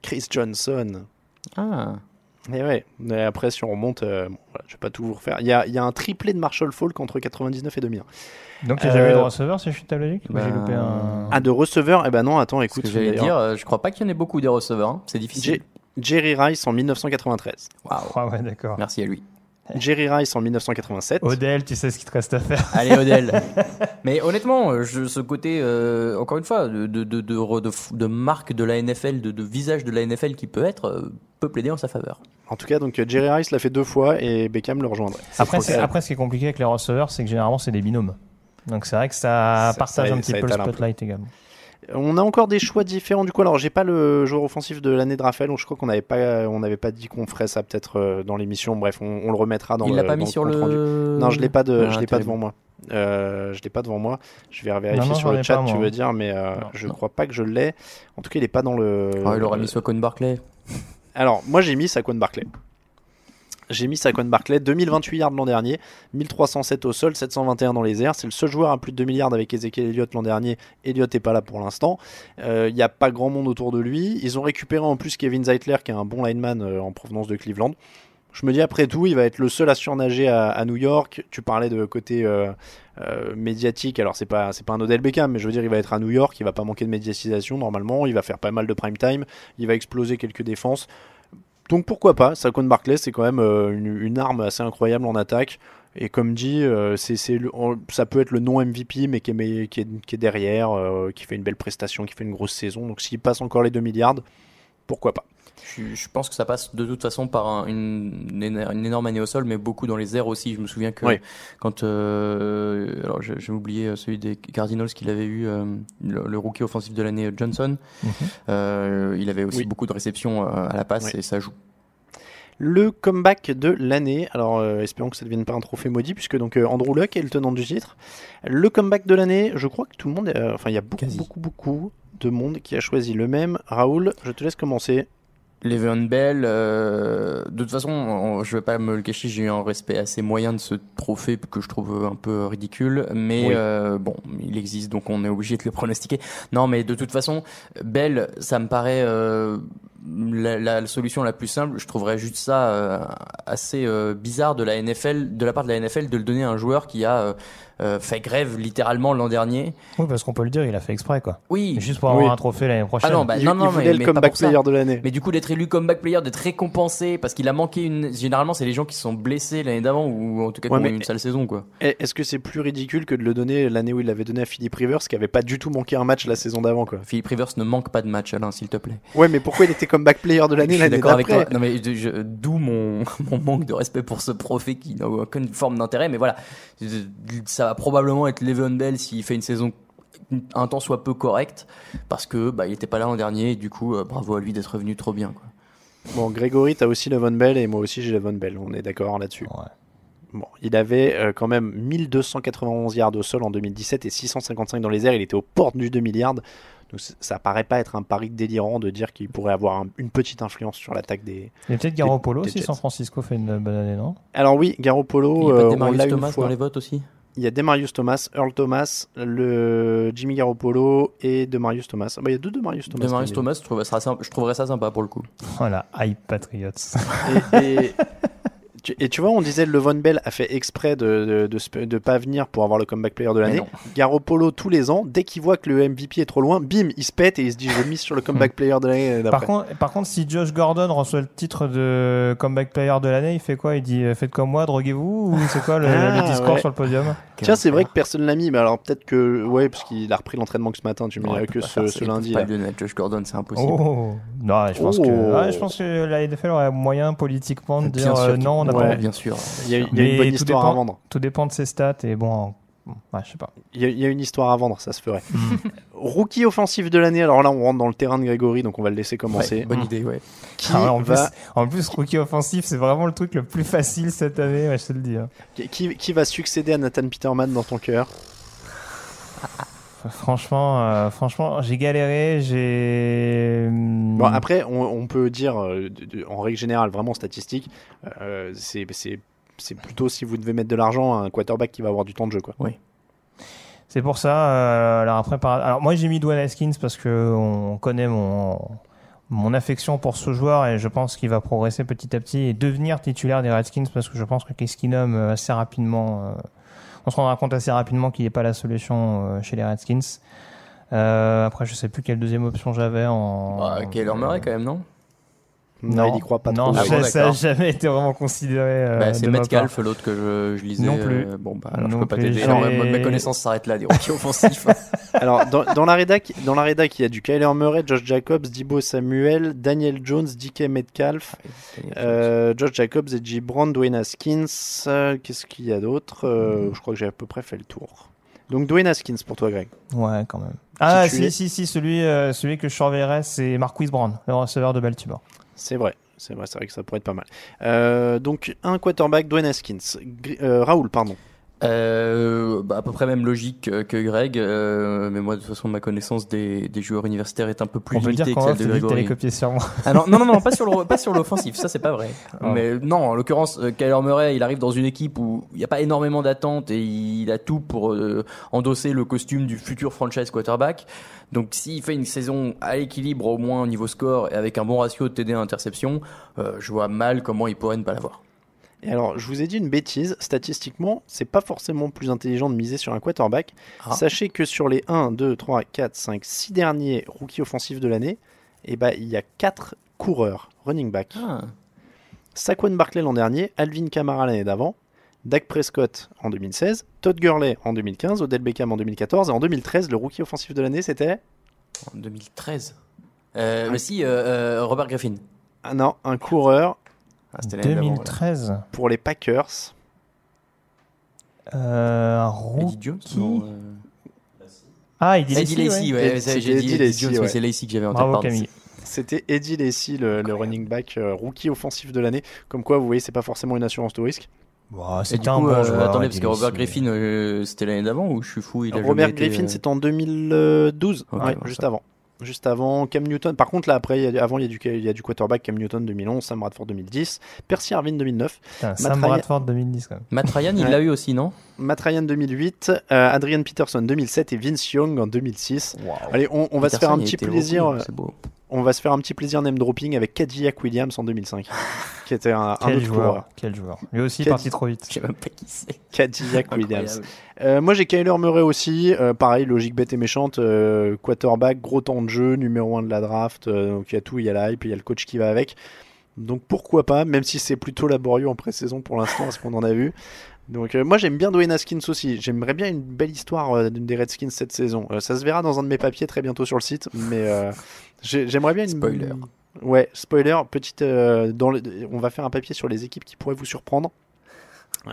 Chris Johnson. Ah, Et ouais, mais après si on remonte, euh, bon, voilà, je vais pas tout vous refaire. Il y a, il y a un triplé de Marshall Falk entre 99 et 2001. Donc, il n'y a jamais eu de Euh, receveur, si je suis ta logique Ou J'ai bah, loupé un. Ah de receveur Eh ben non, attends, ce écoute. que j'allais d'ailleurs, dire, euh, je crois pas qu'il y en ait beaucoup des receveurs. hein. C'est difficile. Jerry Rice en 1993, Waouh. Ah ouais, d'accord. Merci à lui. Jerry Rice en 1987. Odell, tu sais ce qu'il te reste à faire. Allez Odell. Mais honnêtement, euh, je, ce côté, euh, encore une fois, de, de, de, de, marque de la NFL, de, de visage de la NFL qui peut être, euh, peut plaider en sa faveur. En tout cas, donc Jerry Rice l'a fait deux fois et Beckham le rejoindrait. Après, après, ce qui est compliqué avec les receveurs, c'est que généralement, c'est des binômes. Donc, c'est vrai que ça, Ça- partage ça- un petit ça peu le étale un peu. spotlight également. On a encore des choix différents du coup. Alors j'ai pas le joueur offensif de l'année de Raphaël, donc je crois qu'on n'avait pas, on n'avait pas dit qu'on ferait ça peut-être euh, dans l'émission. Bref, on, on le remettra dans Il le. l'a pas dans mis le sur compte rendu. le. Non, je l'ai pas de, Ah, je l'ai pas devant moi. Euh, je l'ai pas devant moi. Je vais vérifier Non, non, sur le chat, pas, tu veux dire, mais euh, Non, je non. crois pas que je l'ai. En tout cas, il est pas dans le. Ah, il aurait mis Saquon Barclay. Alors, moi j'ai mis Saquon Barclay. J'ai mis Saquon Barclay, 2028 yards l'an dernier, 1307 au sol, 721 dans les airs. C'est le seul joueur à plus de 2 milliards avec Ezekiel Elliott l'an dernier. Elliott n'est pas là pour l'instant. Euh, Il n'y a pas grand monde autour de lui. Ils ont récupéré en plus Kevin Zeitler, qui est un bon lineman euh, en provenance de Cleveland. Je me dis après tout, il va être le seul à surnager à, New York. Tu parlais de côté euh, euh, médiatique. Alors c'est pas pas un Odell Beckham, mais je veux dire, il va être à New York. Il va pas manquer de médiatisation normalement. Il va faire pas mal de prime time. Il va exploser quelques défenses. Donc pourquoi pas Saquon Barclay, c'est quand même euh, une, arme assez incroyable en attaque. Et comme dit, euh, ça peut être le non MVP, mais qui est, qui qui est derrière, euh, qui fait une belle prestation, qui fait une grosse saison. Donc s'il passe encore les 2 milliards, pourquoi pas Je, je pense que ça passe de toute façon par un- une, énorme année au sol, mais beaucoup dans les airs aussi. Je me souviens que Oui. quand, euh, alors j'ai oublié euh, celui des Cardinals qu'il avait eu, euh, le, le rookie offensif de l'année Johnson. Mhm. Euh, il avait aussi Oui. beaucoup de réceptions à la passe Oui. et ça joue. Le comeback de l'année, alors euh, espérons que ça ne devienne pas un trophée maudit, puisque donc euh, Andrew Luck est le tenant du titre. Le comeback de l'année, je crois que tout le monde, euh, enfin il y a beaucoup, Quasi. beaucoup, beaucoup de monde qui a choisi le même. Raoul, je te laisse commencer. Le'Veon Bell, euh, de toute façon, on- je vais pas me le cacher, j'ai eu un respect assez moyen de ce trophée que je trouve un peu ridicule, mais Oui. euh, bon, il existe donc on est obligé de le pronostiquer. Non, mais de toute façon, Bell, ça me paraît euh, la, la solution la plus simple. Je trouverais juste ça euh, assez euh, bizarre de la NFL, de la part de la NFL, de le donner à un joueur qui a euh, fait grève littéralement l'an dernier. Oui, parce qu'on peut le dire, il a fait exprès, quoi. Oui, Juste pour avoir Oui. un trophée l'année prochaine. ah non, bah, il, non, il non, voulait mais, le mais comeback player de l'année. Mais du coup, d'être élu comeback player, d'être récompensé parce qu'il a manqué une. Généralement, c'est les gens qui se sont blessés l'année d'avant ou en tout cas qui Ouais, ont eu une sale saison, quoi. Est-ce que c'est plus ridicule que de le donner l'année où il l'avait donné à Philip Rivers, qui avait pas du tout manqué un match la saison d'avant quoi? Philippe Rivers ne manque pas de match, Alain, s'il te plaît. Ouais, mais pourquoi il était comeback player de Je l'année suis l'année d'accord avec toi. d'après Non, mais d'où mon, mon manque de respect pour ce trophée qui n'a aucune forme d'intérêt. Mais voilà, ça va probablement être Le'Veon Bell s'il fait une saison un temps soit peu correcte parce que bah, il était pas là l'an dernier et du coup, euh, bravo à lui d'être revenu trop bien, quoi. Bon, Grégory, t'as aussi Levon Bell et moi aussi j'ai Levon Bell, on est d'accord là-dessus. Ouais. Bon, il avait euh, quand même 1291 yards au sol en 2017 et 655 dans les airs, il était aux portes du 2 milliards. Donc ça paraît pas être un pari délirant de dire qu'il pourrait avoir un- une petite influence sur l'attaque des. Il a peut-être Garoppolo Jets. San Francisco fait une bonne année, non? Alors oui, Il Garoppolo, n'y a euh, pas une Thomas fois. dans les votes aussi? Il y a Demarius Thomas, Earl Thomas, le Jimmy Garoppolo et Demarius Thomas. Ah bah, il y a deux Demarius Thomas. Demarius Thomas, je trouverais, ça, sympa- je trouverais ça sympa pour le coup. Voilà, Hype Patriots. Et, et- tu, et tu vois, on disait Levon Bell a fait exprès de de, de, sp- de pas venir pour avoir le comeback player de l'année. Garoppolo tous les ans, dès qu'il voit que le MVP est trop loin, bim, il se pète et il se dit je mise sur le comeback player de l'année. Par contre, par contre, si Josh Gordon reçoit le titre de comeback player de l'année, il fait quoi? Il dit euh, faites comme moi, droguez-vous Ou c'est quoi le, Ah, le discours ouais. sur le podium? Tiens, c'est vrai que personne l'a mis, mais alors peut-être que ouais, parce qu'il a repris l'entraînement que ce matin, tu me dirais que ce, ce lundi. Pas donner à Josh Gordon, c'est impossible. Oh Non, je pense, Oh. que, ouais, je pense que la NFL aurait moyen politiquement de Bien dire sûr euh, non, on n'a Ouais. pas bien sûr. Il y a, il y a une bonne tout histoire dépend- à vendre. Tout dépend de ses stats et bon, ouais, je sais pas. Il y, a, il y a une histoire à vendre, ça se ferait. Rookie offensif de l'année, alors là on rentre dans le terrain de Grégory, donc on va le laisser commencer. Ouais, bonne idée, ouais. Qui, Ah en, va, plus, en plus, rookie offensif, c'est vraiment le truc le plus facile cette année, ouais, je te le dis. hein. qui, qui va succéder à Nathan Peterman dans ton cœur? Franchement, euh, franchement, j'ai galéré, j'ai. Bon, après, on, on peut dire, euh, en règle générale, vraiment statistique, euh, c'est c'est- plutôt si vous devez mettre de l'argent à un quarterback qui va avoir du temps de jeu. Quoi. C'est pour ça. euh, alors après, par- alors moi j'ai mis Dwayne Haskins parce que on connaît mon mon affection pour ce joueur et je pense qu'il va progresser petit à petit et devenir titulaire des Redskins parce que je pense que Case Keenum euh, assez rapidement, euh, on se rendra compte assez rapidement qu'il n'est pas la solution euh, chez les Redskins. Euh, après, je sais plus quelle deuxième option j'avais en. Bah, Kyler Murray quand même, non? Non, il y croit pas non, trop. Ah ça- bon, ça n'a jamais été vraiment considéré. euh, Bah, C'est Metcalf, l'autre que je, je lisais. Non plus. euh, bon, bah, alors Non je peux pas t'aider. Alors, mes connaissances s'arrêtent là, des rookies offensifs. Alors, dans, dans la rédac, dans la rédac, il y a du Kyler Murray, Josh Jacobs, Dibo Samuel, Daniel Jones, DK Metcalf, euh, Josh Jacobs et J. Brown, Dwayne Haskins. euh, Qu'est-ce qu'il y a d'autre? Euh, Je crois que j'ai à peu près fait le tour. Donc Dwayne Haskins pour toi, Greg. Ouais, quand même. Ah, si, si, si, celui, euh, celui que je surveillerais, c'est Marquise Brown, le receveur de Baltimore. C'est vrai. C'est vrai, c'est vrai que ça pourrait être pas mal. Euh, donc un quarterback, Dwayne Haskins. Euh, Raoul, pardon. Euh, bah, à peu près même logique que Greg, euh, mais moi de toute façon ma connaissance des, des joueurs universitaires est un peu plus On peut dire limitée que celle de Grégory. Ah non, non, non, non, pas sur le, pas sur l'offensif, ça c'est pas vrai. Ah. Mais non, en l'occurrence, euh, Kyler Murray, il arrive dans une équipe où il n'y a pas énormément d'attentes et il a tout pour euh, endosser le costume du futur franchise quarterback. Donc s'il fait une saison à l'équilibre au moins au niveau score et avec un bon ratio de TD à interception, euh, je vois mal comment il pourrait ne pas l'avoir. Et alors, je vous ai dit une bêtise. Statistiquement, c'est pas forcément plus intelligent de miser sur un quarterback. Ah. Sachez que sur les 1, 2, 3, 4, 5, 6 derniers rookies offensifs de l'année, eh ben, il y a 4 coureurs running back. Ah. Saquon Barkley l'an dernier, Alvin Kamara l'année d'avant, Dak Prescott en 2016, Todd Gurley en 2015, Odell Beckham en 2014 et en 2013 le rookie offensif de l'année c'était En 2013. Euh, mais si, euh, euh, Robert Griffin. ah non un coureur Ah, c'était l'année d'avant, 2013. pour les Packers. Euh. Eddie rookie. Jones non, euh, Ah, Eddie Eddie Lacy, Lacy, ouais. ouais, Eddie- ça, j'ai c'était dit Eddie mais ouais. c'est Lacy que j'avais en tête. Bravo pardon. Camille. C'était Eddie Lacy, le, le running back euh, rookie offensif de l'année. Comme quoi, vous voyez, c'est pas forcément une assurance de risque. Du C'était un coup, bon euh, joueur. attendez, Eddie parce que Robert. Griffin, euh, c'était l'année d'avant ou je suis fou il a Robert été, Griffin, euh, c'est en 2012, Ok, Ouais, bon, juste ça. avant. Juste avant, Cam Newton. Par contre, là, après, il y a- avant, il y, a du, il y a du quarterback Cam Newton 2011, Sam Bradford 2010, Percy Harvin 2009, Putain, Matt Sam Ryan- Bradford 2010 quand même. Matt Ryan, il Ouais. l'a eu aussi, non? Matt Ryan 2008, euh, Adrian Peterson 2007 et Vince Young en 2006. Allez, on, on va se faire un petit plaisir. rookie, euh, C'est beau. On va se faire un petit plaisir name dropping avec Cadillac Williams en 2005, qui était un, autre joueur, coureur. quel joueur. Lui aussi parti trop vite. Je sais même pas qui c'est. Cadillac Williams. Euh, moi j'ai Kyler Murray aussi, Euh, pareil, logique bête et méchante, euh, quarterback, gros temps de jeu, numéro 1 de la draft, euh, donc il y a tout, il y a la hype, il y a le coach qui va avec. Donc pourquoi pas, même si c'est plutôt laborieux en pré-saison pour l'instant, à ce qu'on en a vu. Donc euh, moi j'aime bien Dwayne Haskins aussi, j'aimerais bien une belle histoire euh, d'une des Redskins cette saison. Euh, ça se verra dans un de mes papiers très bientôt sur le site, mais j'ai- j'aimerais bien une... Spoiler. Ouais, spoiler, petite, dans le- on va faire un papier sur les équipes qui pourraient vous surprendre.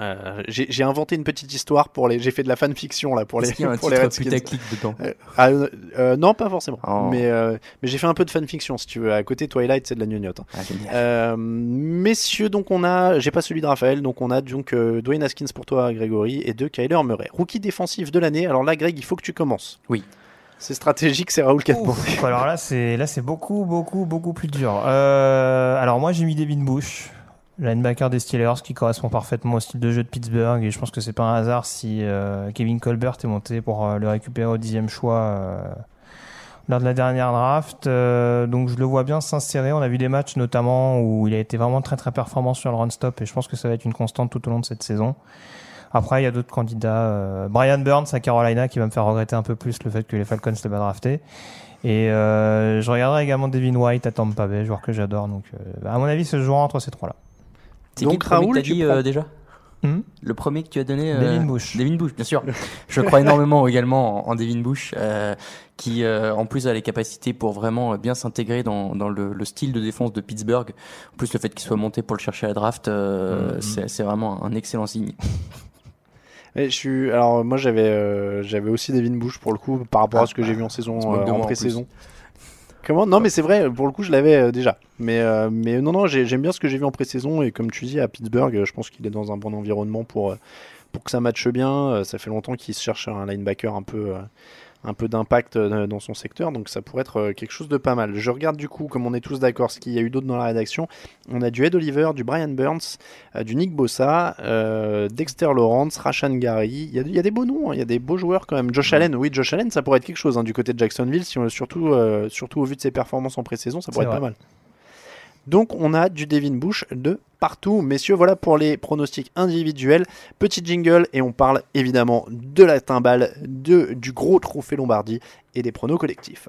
Euh, j'ai inventé une petite histoire pour les. J'ai fait de la fanfiction là pour les, qu'il y a un pour les titre Redskins. putaclic dedans? Euh, ah, euh, euh, non, pas forcément. Oh. Mais, euh, mais j'ai fait un peu de fanfiction si tu veux. À côté, Twilight, c'est de la gnognotte. hein. Ah. Euh, messieurs, donc on a. J'ai pas celui de Raphaël, donc on a donc euh, Dwayne Haskins pour toi, Grégory, et de Kyler Murray. Rookie défensif de l'année. Alors là, Greg, il faut que tu commences. Oui. C'est stratégique, c'est Raoul. Ouf, alors là, c'est là, c'est beaucoup, beaucoup, beaucoup plus dur. Euh, alors moi, j'ai mis Devin Bush, linebacker des Steelers, qui correspond parfaitement au style de jeu de Pittsburgh, et je pense que c'est pas un hasard si euh, Kevin Colbert est monté pour euh, le récupérer au dixième choix euh, lors de la dernière draft. Euh, donc je le vois bien s'insérer. On a vu des matchs notamment où il a été vraiment très très performant sur le run stop, et je pense que ça va être une constante tout au long de cette saison. Après, il y a d'autres candidats. euh, Brian Burns à Carolina qui va me faire regretter un peu plus le fait que les Falcons l'aient pas drafté. Et je regarderai également Devin White à Tampa Bay, joueur que j'adore. Donc, à mon avis, ce joueur entre ces trois-là. C'est qui Donc, le premier Raoul, que t'as tu dit prends- euh, déjà Hmm Le premier que tu as donné euh, Devin Bush. Devin Bush, bien sûr. Je crois énormément également en, en Devin Bush, euh, qui euh, en plus a les capacités pour vraiment bien s'intégrer dans, dans le, le style de défense de Pittsburgh. En plus, le fait qu'il soit monté pour le chercher à la draft, euh, Mhm. c'est c'est vraiment un excellent signe. Et je suis, alors moi j'avais, euh, j'avais aussi Devin Bush pour le coup par rapport à ce que j'ai vu en saison, euh, en pré-saison. Comment? Non, mais c'est vrai. Pour le coup, je l'avais euh, déjà. Mais, euh, mais non, non, j'ai- j'aime bien ce que j'ai vu en pré-saison et comme tu dis à Pittsburgh, euh, je pense qu'il est dans un bon environnement pour pour que ça matche bien. Ça fait longtemps qu'il se cherche un linebacker un peu un peu d'impact euh, dans son secteur, donc ça pourrait être euh, quelque chose de pas mal. Je regarde du coup, comme on est tous d'accord, ce qu'il y a eu d'autres dans la rédaction. On a du Ed Oliver, du Brian Burns, euh, du Nick Bossa, euh, Dexter Lawrence, Rashan Gary. Il y, a, il y a des beaux noms, hein, il y a des beaux joueurs quand même. Josh Allen, oui, Josh Allen, ça pourrait être quelque chose hein, du côté de Jacksonville, si on, surtout, euh, surtout au vu de ses performances en pré-saison, ça pourrait être pas mal. Donc on a du Devin Bush de partout. Messieurs, voilà pour les pronostics individuels. Petit jingle et on parle évidemment de la timbale, de, du gros trophée Lombardie et des pronos collectifs.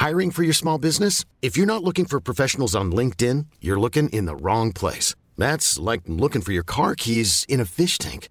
Hiring for your small business? If you're not looking for professionals on LinkedIn, you're looking in the wrong place. That's like looking for your car keys in a fish tank.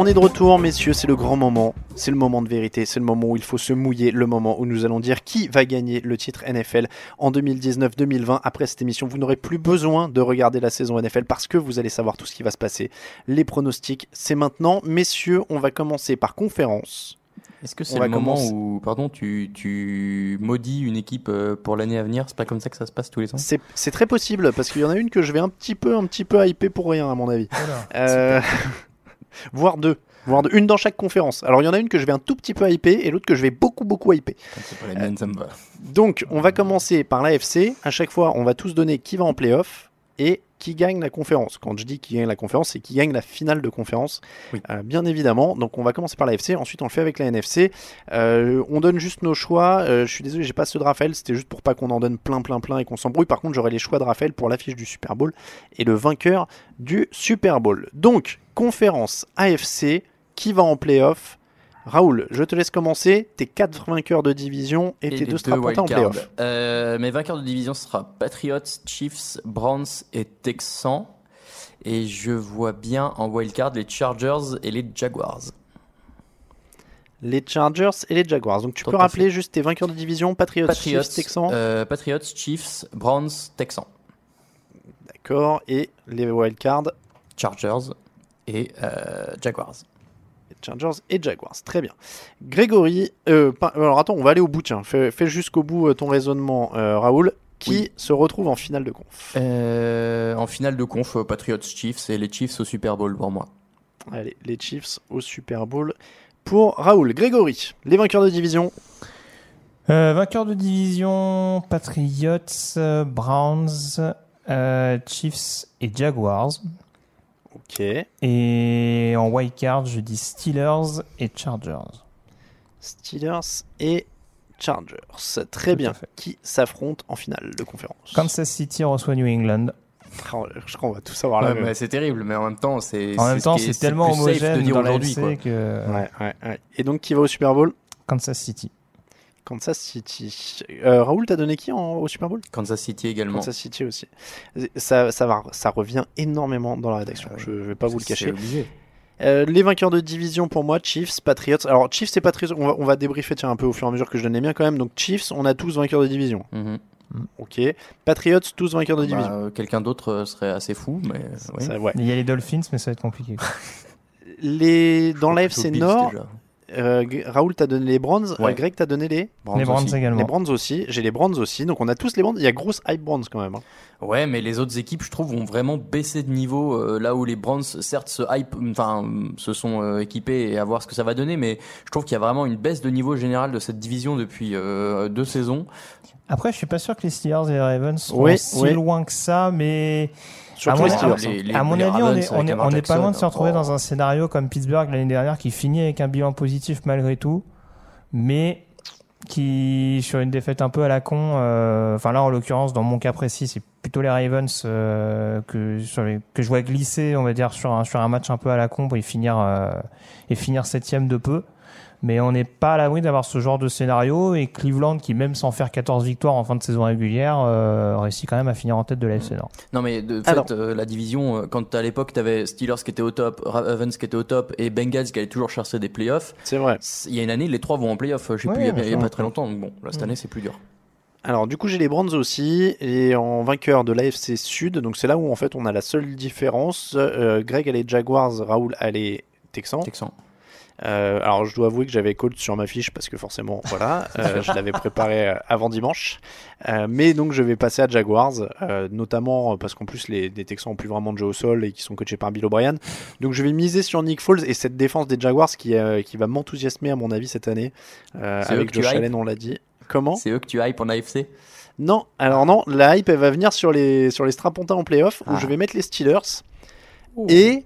On est de retour, messieurs, c'est le grand moment. C'est le moment de vérité, c'est le moment où il faut se mouiller, le moment où nous allons dire qui va gagner le titre NFL en 2019-2020. Après cette émission, vous n'aurez plus besoin de regarder la saison NFL parce que vous allez savoir tout ce qui va se passer. Les pronostics, c'est maintenant. Messieurs, on va commencer par conférence. Est-ce que c'est le moment commencer- où, pardon, tu, tu maudis une équipe euh, pour l'année à venir? C'est pas comme ça que ça se passe tous les ans? C'est c'est très possible parce qu'il y en a une que je vais un petit peu, un petit peu hyper pour rien à mon avis. Euh, voire deux. Voire deux. Une dans chaque conférence. Alors il y en a une que je vais un tout petit peu hyper et l'autre que je vais beaucoup beaucoup hyper. C'est pas les miennes, ça me va. Donc on va commencer par l'AFC. À chaque fois, on va tous donner qui va en playoff et qui gagne la conférence. Quand je dis qui gagne la conférence, c'est qui gagne la finale de conférence, Euh, bien évidemment. Donc on va commencer par l'AFC, ensuite on le fait avec la NFC. Euh, on donne juste nos choix. Euh, je suis désolé, j'ai pas ceux de Raphaël, c'était juste pour pas qu'on en donne plein, plein, plein et qu'on s'embrouille. Par contre, j'aurai les choix de Raphaël pour l'affiche du Super Bowl et le vainqueur du Super Bowl. Donc, conférence AFC, qui va en playoff Raoul, je te laisse commencer. Tes quatre vainqueurs de division et, tes les deux strapontins en playoff. Euh, mes vainqueurs de division sera Patriots, Chiefs, Browns et Texans. Et je vois bien en wildcard les Chargers et les Jaguars. Les Chargers et les Jaguars. Donc tu Tout peux rappeler fait. juste tes vainqueurs de division Patriots, Patriots, Chiefs, Texans. euh, Patriots, Chiefs, Browns, Texans. D'accord. Et les wildcards Chargers et euh, Jaguars. Chargers et Jaguars. Très bien. Grégory, euh, pas- alors attends, on va aller au bout. Tiens, fais, fais jusqu'au bout euh, ton raisonnement, euh, Raoul. Qui Oui. se retrouve en finale de conf? Euh, en finale de conf, Patriots, Chiefs et les Chiefs au Super Bowl pour moi. Allez, les Chiefs au Super Bowl pour Raoul. Grégory, les vainqueurs de division. Euh, vainqueur de division, Patriots, Browns, euh, Chiefs et Jaguars. Ok. Et en wildcard, je dis Steelers et Chargers. Steelers et Chargers. Très bien. Qui s'affrontent en finale de conférence Kansas City reçoit New England. Oh, Je crois qu'on va tout savoir là. Ouais, mais c'est terrible, mais en même temps, c'est. En même temps, c'est tellement homogène aujourd'hui, que Ouais, ouais, ouais. Et donc, qui va au Super Bowl? Kansas City. Kansas City. Euh, Raoul, t'as donné qui en- au Super Bowl? Kansas City également. Kansas City aussi. Ça, ça, va, ça revient énormément dans la rédaction. Je vais pas vous le cacher. obligé. Euh, les vainqueurs de division pour moi, Chiefs, Patriots. Alors, Chiefs et Patriots, on va, on va débriefer tiens, un peu au fur et à mesure que je donne les miens quand même. Donc, Chiefs, on a tous vainqueurs de division. Mhm. Ok. Patriots, tous vainqueurs de Bah, division. euh, Quelqu'un d'autre euh, serait assez fou, mais. euh, oui. Ça, ouais. Il y a les Dolphins, mais ça va être compliqué. Les, dans l'AFC Nord, déjà. Euh, Raoul t'a donné les Browns, Ouais. euh, Greg t'a donné les les Browns aussi. également. Les Browns aussi, j'ai les Browns aussi, donc on a tous les Browns. Il y a grosse hype Browns quand même. hein. Ouais, mais les autres équipes, je trouve, vont vraiment baisser de niveau. euh, là où les Browns, certes, se hype, enfin, se sont euh, équipés et à voir ce que ça va donner, mais je trouve qu'il y a vraiment une baisse de niveau général de cette division depuis euh, deux saisons. Après, je suis pas sûr que les Steelers et les Ravens sont Oui, si oui. loin que ça, mais Surtout à les mon, Steelers. Les- les- à mon les avis, on Ravens est, on avec est, Lamar on est pas loin de se retrouver oh. dans un scénario comme Pittsburgh l'année dernière qui finit avec un bilan positif malgré tout, mais qui sur une défaite un peu à la con. euh, Enfin là, en l'occurrence, dans mon cas précis, c'est plutôt les Ravens euh, que sur les- que je vois glisser, on va dire sur un sur un match un peu à la con et finir euh, et finir septième de peu. Mais on n'est pas à l'abri d'avoir ce genre de scénario et Cleveland, qui même sans faire 14 victoires en fin de saison régulière, euh, réussit quand même à finir en tête de l'AFC Nord. Non, mais de fait, Alors. euh, la division, euh, quand à l'époque, t'avais Steelers qui était au top, Ravens qui était au top et Bengals qui allait toujours chercher des playoffs. C'est vrai. Il y a une année, les trois vont en playoffs. Je sais Ouais, plus, il y a- pas très longtemps. Donc bon, là, cette Mm. année, c'est plus dur. Alors du coup j'ai les Browns aussi et en vainqueur de l'AFC Sud, donc c'est là où en fait on a la seule différence. Euh, Greg a les Jaguars, Raoul a les Texans. Texan. Euh, alors je dois avouer que j'avais Colts sur ma fiche parce que forcément voilà, euh, je l'avais préparé euh, avant dimanche. Euh, mais donc je vais passer à Jaguars, notamment parce qu'en plus les, les Texans ont plus vraiment de jeu au sol et qui sont coachés par Bill O'Brien. Donc je vais miser sur Nick Foles et cette défense des Jaguars qui, qui va m'enthousiasmer à mon avis cette année avec Josh Allen on l'a dit. Comment? C'est eux que tu hype en AFC non, alors non, la hype elle va venir sur les, sur les strapontins en playoff où Ah. je vais mettre les Steelers et.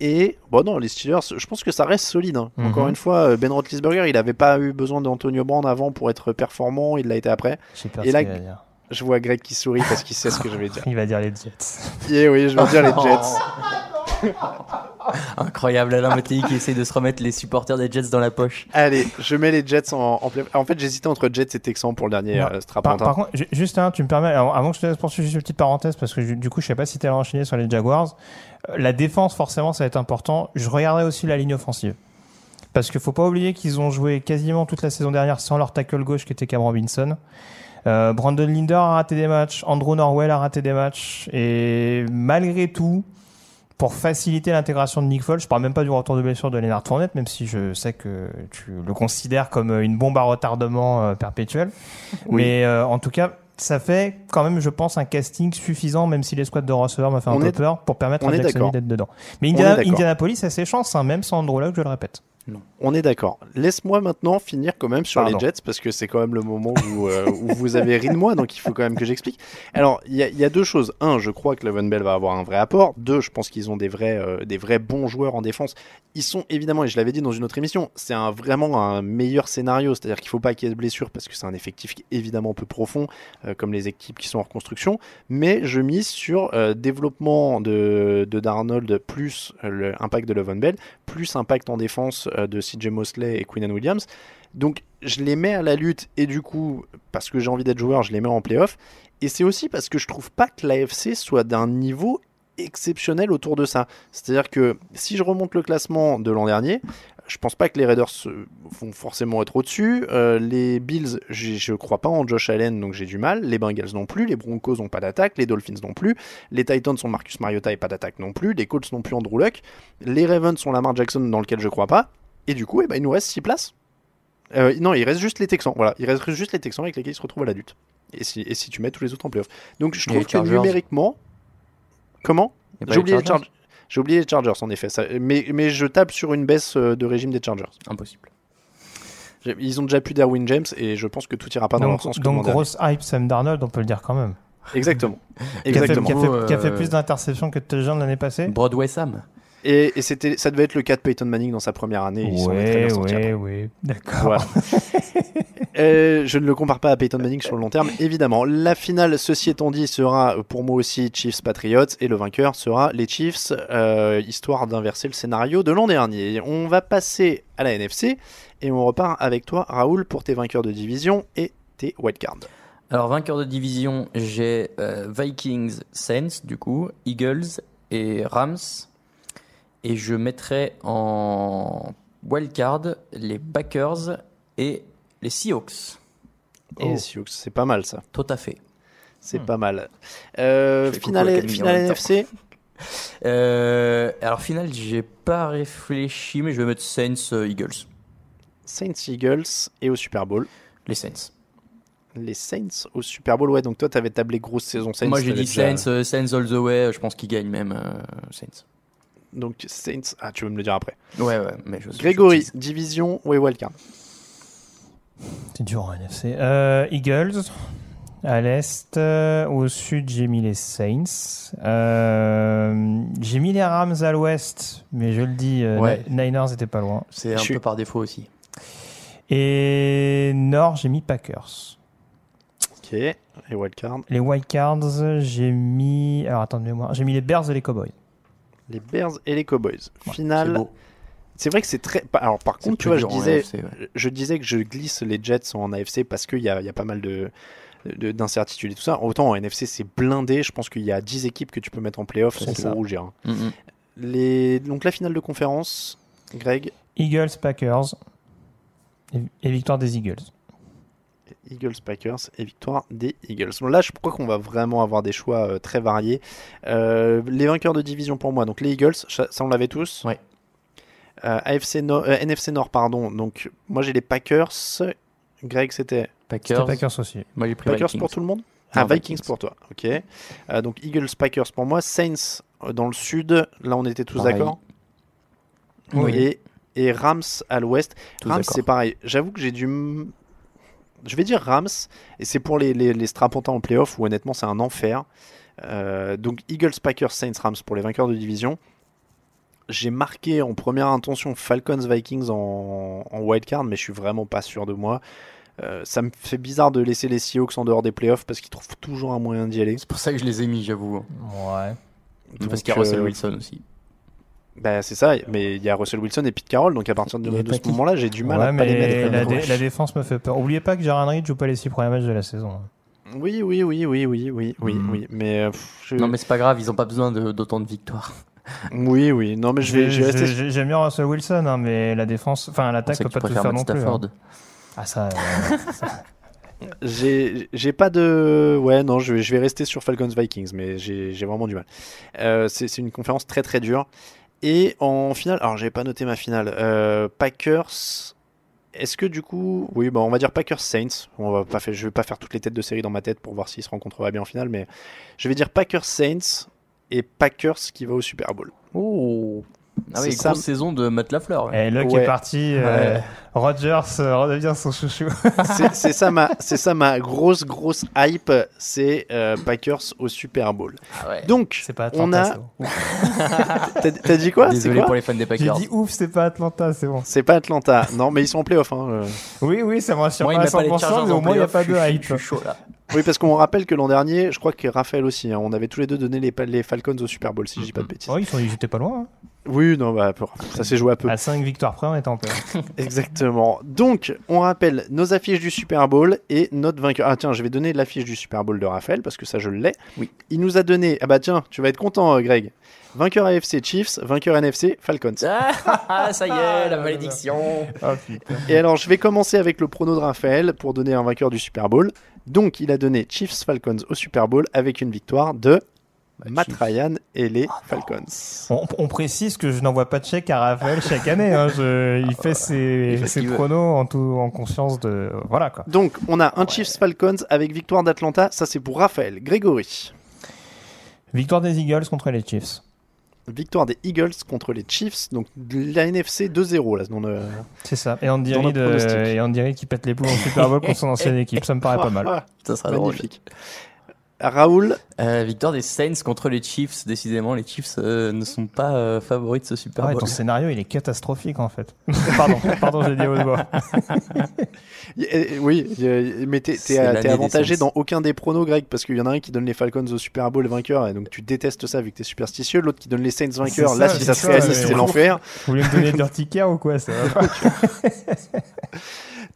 Et bon non les Steelers, je pense que ça reste solide. hein. Mhm. Encore une fois, euh, Ben Roethlisberger, il n'avait pas eu besoin d'Antonio Brown avant pour être performant, il l'a été après. Et là. Je vois Greg qui sourit parce qu'il sait ce que je vais dire. Il va dire les Jets. Et oui, je vais dire les Jets. Incroyable, Alain Mattei qui essaye de se remettre les supporters des Jets dans la poche. Allez, je mets les Jets en, en play- En fait, j'hésitais entre Jets et Texans pour le dernier Ouais. euh, Par, strapontin. par contre, ju- juste un, tu me permets, avant que je te laisse poursuivre, juste une petite parenthèse, parce que du coup, je sais pas si tu allais enchaîner sur les Jaguars. La défense, forcément, ça va être important. Je regarderai aussi la ligne offensive. Parce qu'il faut pas oublier qu'ils ont joué quasiment toute la saison dernière sans leur tackle gauche qui était Cam Robinson. Euh, Brandon Linder a raté des matchs, Andrew Norwell a raté des matchs, et malgré tout, pour faciliter l'intégration de Nick Foles, je parle même pas du retour de blessure de Leonard Fournette, même si je sais que tu le considères comme une bombe à retardement euh, perpétuel. Oui. Mais euh, en tout cas, ça fait quand même, je pense, un casting suffisant, même si les squads de receveurs m'a fait un peu peur, pour permettre à d'accord. d'être dedans. Mais Indiana-. Indianapolis a ses chances, hein, même sans Andrew je le répète. On est d'accord. Laisse-moi maintenant finir quand même sur Pardon. les Jets parce que c'est quand même le moment où, euh, où vous avez ri de moi, donc il faut quand même que j'explique. Alors, il y, a- il y a deux choses. Un, je crois que Levan Bell va avoir un vrai apport. Deux, je pense qu'ils ont des vrais, euh, des vrais bons joueurs en défense. Ils sont évidemment, et je l'avais dit dans une autre émission, c'est un, vraiment un meilleur scénario. C'est-à-dire qu'il ne faut pas qu'il y ait de blessures parce que c'est un effectif qui est évidemment peu profond, euh, comme les équipes qui sont en reconstruction. Mais je mise sur développement de, de Darnold plus l'impact de Levan Bell, plus impact en défense de CJ Mosley et Queenan Williams. Donc je les mets à la lutte et du coup, parce que j'ai envie d'être joueur, je les mets en playoff. Et c'est aussi parce que je trouve pas que l'AFC soit d'un niveau exceptionnel autour de ça. C'est-à-dire que si je remonte le classement de l'an dernier, je pense pas que les Raiders euh, vont forcément être au-dessus. Euh, les Bills, je crois pas en Josh Allen, donc j'ai du mal. Les Bengals non plus. Les Broncos n'ont pas d'attaque. Les Dolphins non plus. Les Titans sont Marcus Mariota et pas d'attaque non plus. Les Colts non plus Andrew Luck. Les Ravens sont Lamar Jackson dans lequel je crois pas. Et du coup, eh ben, il nous reste 6 places. Euh, non, il reste juste les Texans. Voilà, il reste juste les Texans avec lesquels ils se retrouvent à l'adulte. Et si, et si tu mets tous les autres en playoff. Donc je trouve que Chargers. numériquement. Comment? J'ai oublié, les Chargers Chargers. J'ai oublié les Chargers en effet. Ça- mais, mais je tape sur une baisse euh, de régime des Chargers. Impossible. Ils ont déjà plus d'Erwin James et je pense que tout ira pas dans donc, leur sens. donc grosse hype Sam Darnold, on peut le dire quand même. Exactement. Qui a fait, Exactement. qui a fait- qui a fait plus d'interceptions que de touchdowns l'année passée. Broadway Sam. Et, et c'était, ça devait être le cas de Peyton Manning dans sa première année. il s'en est très Ouais, bien sorti après. ouais, ouais. D'accord. Voilà. Euh, je ne le compare pas à Peyton Manning sur le long terme, évidemment. La finale, ceci étant dit, sera pour moi aussi Chiefs Patriots et le vainqueur sera les Chiefs, euh, histoire d'inverser le scénario de l'an dernier. On va passer à la NFC et on repart avec toi, Raoul, pour tes vainqueurs de division et tes wildcards. Alors, vainqueur de division, j'ai euh, Vikings, Saints, du coup, Eagles et Rams. Et je mettrai en wildcard les Packers et les Seahawks. Et les Seahawks, c'est pas mal ça. Tout à fait. C'est pas mal. Euh, finale. NFC Euh, alors, finale, j'ai pas réfléchi, mais je vais mettre Saints, euh, Eagles. Saints Eagles et au Super Bowl. Les Saints. Les Saints au Super Bowl, ouais, donc toi t'avais tablé grosse saison Saints. Moi, j'ai dit déjà- Saints, Saints all the way. Je pense qu'ils gagnent même euh, Saints. Donc Saints, ah tu veux me le dire après. Ouais, ouais, mais je Grégory, je division, ouais, wildcard. C'est dur en NFC. Euh, Eagles. À l'est, euh, au sud, j'ai mis les Saints. Euh, j'ai mis les Rams à l'ouest, mais je le dis, euh, Ouais. Niners n'étaient pas loin. C'est un Je suis- peu par défaut aussi. Et nord, j'ai mis Packers. Ok, et wildcard. Les Wildcards, j'ai mis. Alors attends de mémoire. J'ai mis les Bears et les Cowboys. Les Bears et les Cowboys. C'est Finale. C'est vrai que c'est très. Alors par contre, tu vois, je disais, AFC, ouais. je disais que je glisse les Jets en AFC parce qu'il y a, il y a pas mal de de- d'incertitudes et tout ça. Autant en NFC, c'est blindé. Je pense qu'il y a 10 équipes que tu peux mettre en playoff sans trop rougir. hein. Mm, mm. Les... Donc la finale de conférence, Greg, Eagles, Packers. Et, et victoire des Eagles. Eagles Packers et victoire des Eagles. Bon, là, je crois qu'on va vraiment avoir des choix euh, très variés. Euh, les vainqueurs de division pour moi, donc les Eagles, ça ça, on l'avait tous. Ouais. Euh, AFC Nord- euh, NFC Nord, pardon. Donc moi j'ai les Packers. Greg, c'était Packers. Packers aussi. Moi, j'ai pris Packers Vikings. pour tout le monde Non, Ah, Vikings. Vikings. pour toi, ok. Euh, donc Eagles, Packers pour moi. Saints dans le sud, là on était tous d'accord. Oui. Et, et Rams à l'ouest. Rams, c'est pareil. J'avoue que j'ai dû. Je vais dire Rams, et c'est pour les, les, les strapontins en playoff où honnêtement c'est un enfer. Euh, donc Eagles, Packers, Saints, Rams pour les vainqueurs de division. J'ai marqué en première intention Falcons, Vikings en, en wildcard, mais je suis vraiment pas sûr de moi. Euh, ça me fait bizarre de laisser les Seahawks en dehors des playoffs parce qu'ils trouvent toujours un moyen d'y aller. C'est pour ça que je les ai mis, j'avoue. Ouais. Parce qu'il y a Russell euh, Wilson aussi. Bah, c'est ça, mais il y a Russell Wilson et Pete Carroll, donc à partir de, ce moment-là, j'ai du mal Ouais, à pas les mettre. la, Ouais. dé- la défense me fait peur. Oubliez pas que Jaron Reed joue pas les six premiers matchs de la saison. Oui, oui, oui, oui, oui, oui, oui, Hmm. oui, mais euh, pff, je- Non, mais c'est pas grave, ils ont pas besoin d'autant de victoires. oui, oui, non, mais je vais, je vais rester. J'aime bien Russell Wilson, hein, mais la défense, enfin l'attaque peut pas tout faire non plus. Stafford. hein. Ah ça. euh, ça- J'ai j'ai pas de. Ouais, non, je vais, je vais rester sur Falcons Vikings, mais j'ai vraiment du mal. Euh, c'est une conférence très très dure. Et en finale, alors j'ai pas noté ma finale. Euh, Packers. Est-ce que du coup, oui, bah on va dire Packers Saints. On va pas faire, je vais pas faire toutes les têtes de série dans ma tête pour voir s'ils se rencontreraient bien en finale, mais je vais dire Packers Saints et Packers qui va au Super Bowl. Oh. Ah oui, C'est ça. grosse saison de Matt Lafleur. ouais. Et Luck Ouais. est parti. euh, Ouais. Rogers euh, redevient son chouchou. C'est ça ma, c'est ça ma grosse grosse hype, c'est euh, Packers au Super Bowl. Ah ouais. Donc C'est pas on Atlanta. a. c'est bon. T'as dit quoi? C'est Désolé quoi? pour les fans des J'ai Packers. dit ouf, c'est pas Atlanta, c'est bon. C'est pas Atlanta. Non, mais ils sont en playoff. Hein. euh. Oui, oui, ça me rassure Moi, pas à met pas les 100%, Chargers mais au moins il n'y a pas de hype. Je suis chaud là. Oui, parce qu'on rappelle que l'an dernier, je crois que Raphaël aussi, hein, on avait tous les deux donné les, les Falcons au Super Bowl, si je dis pas de bêtises. Oh, ils, sont, ils étaient pas loin. hein. Oui, non, bah, ça s'est joué à peu. À 5 victoires près, on était en paix. Exactement. Donc, on rappelle nos affiches du Super Bowl et notre vainqueur. Ah, tiens, je vais donner l'affiche du Super Bowl de Raphaël parce que ça, je l'ai. Oui. Il nous a donné. Ah, bah, tiens, tu vas être content, euh, Greg. Vainqueur AFC Chiefs, vainqueur NFC Falcons. Ah, ça y est, la malédiction. Oh putain. Et alors, je vais commencer avec le prono de Raphaël pour donner un vainqueur du Super Bowl. Donc, il a donné Chiefs Falcons au Super Bowl avec une victoire de Matt Chiefs. Ryan et les Falcons. On, on précise que je n'envoie pas de chèque à Raphaël chaque année. hein. Je- il fait ses, Il fait ses pronos en, tout, en conscience de. Voilà quoi. Donc, on a un Chiefs Falcons avec victoire d'Atlanta. Ça, c'est pour Raphaël. Grégory. Victoire des Eagles contre les Chiefs. Victoire des Eagles contre les Chiefs. Donc, de la NFC 2-0. Là, dans le- C'est ça. Et Andy Reid, euh, et Andy Reid qui pète les plombs au Super Bowl contre son ancienne équipe. Ça me paraît pas mal. Ça sera drôle. magnifique. Raoul, Euh, victoire des Saints contre les Chiefs. Décidément, les Chiefs euh, ne sont pas euh, favoris de ce Super Ah ouais, Bowl. ton scénario, il est catastrophique en fait. pardon, pardon, j'ai dit à haute voix. eh, oui, mais t'es t'es- t'es avantagé Saints. dans aucun des pronos, Greg, parce qu'il y en a un qui donne les Falcons au Super Bowl vainqueur, et donc tu détestes ça vu que t'es superstitieux. L'autre qui donne les Saints vainqueurs, là, si ça c'est se réalise, c'est l'enfer. Vous voulez me donner de l'urticaire ou quoi ça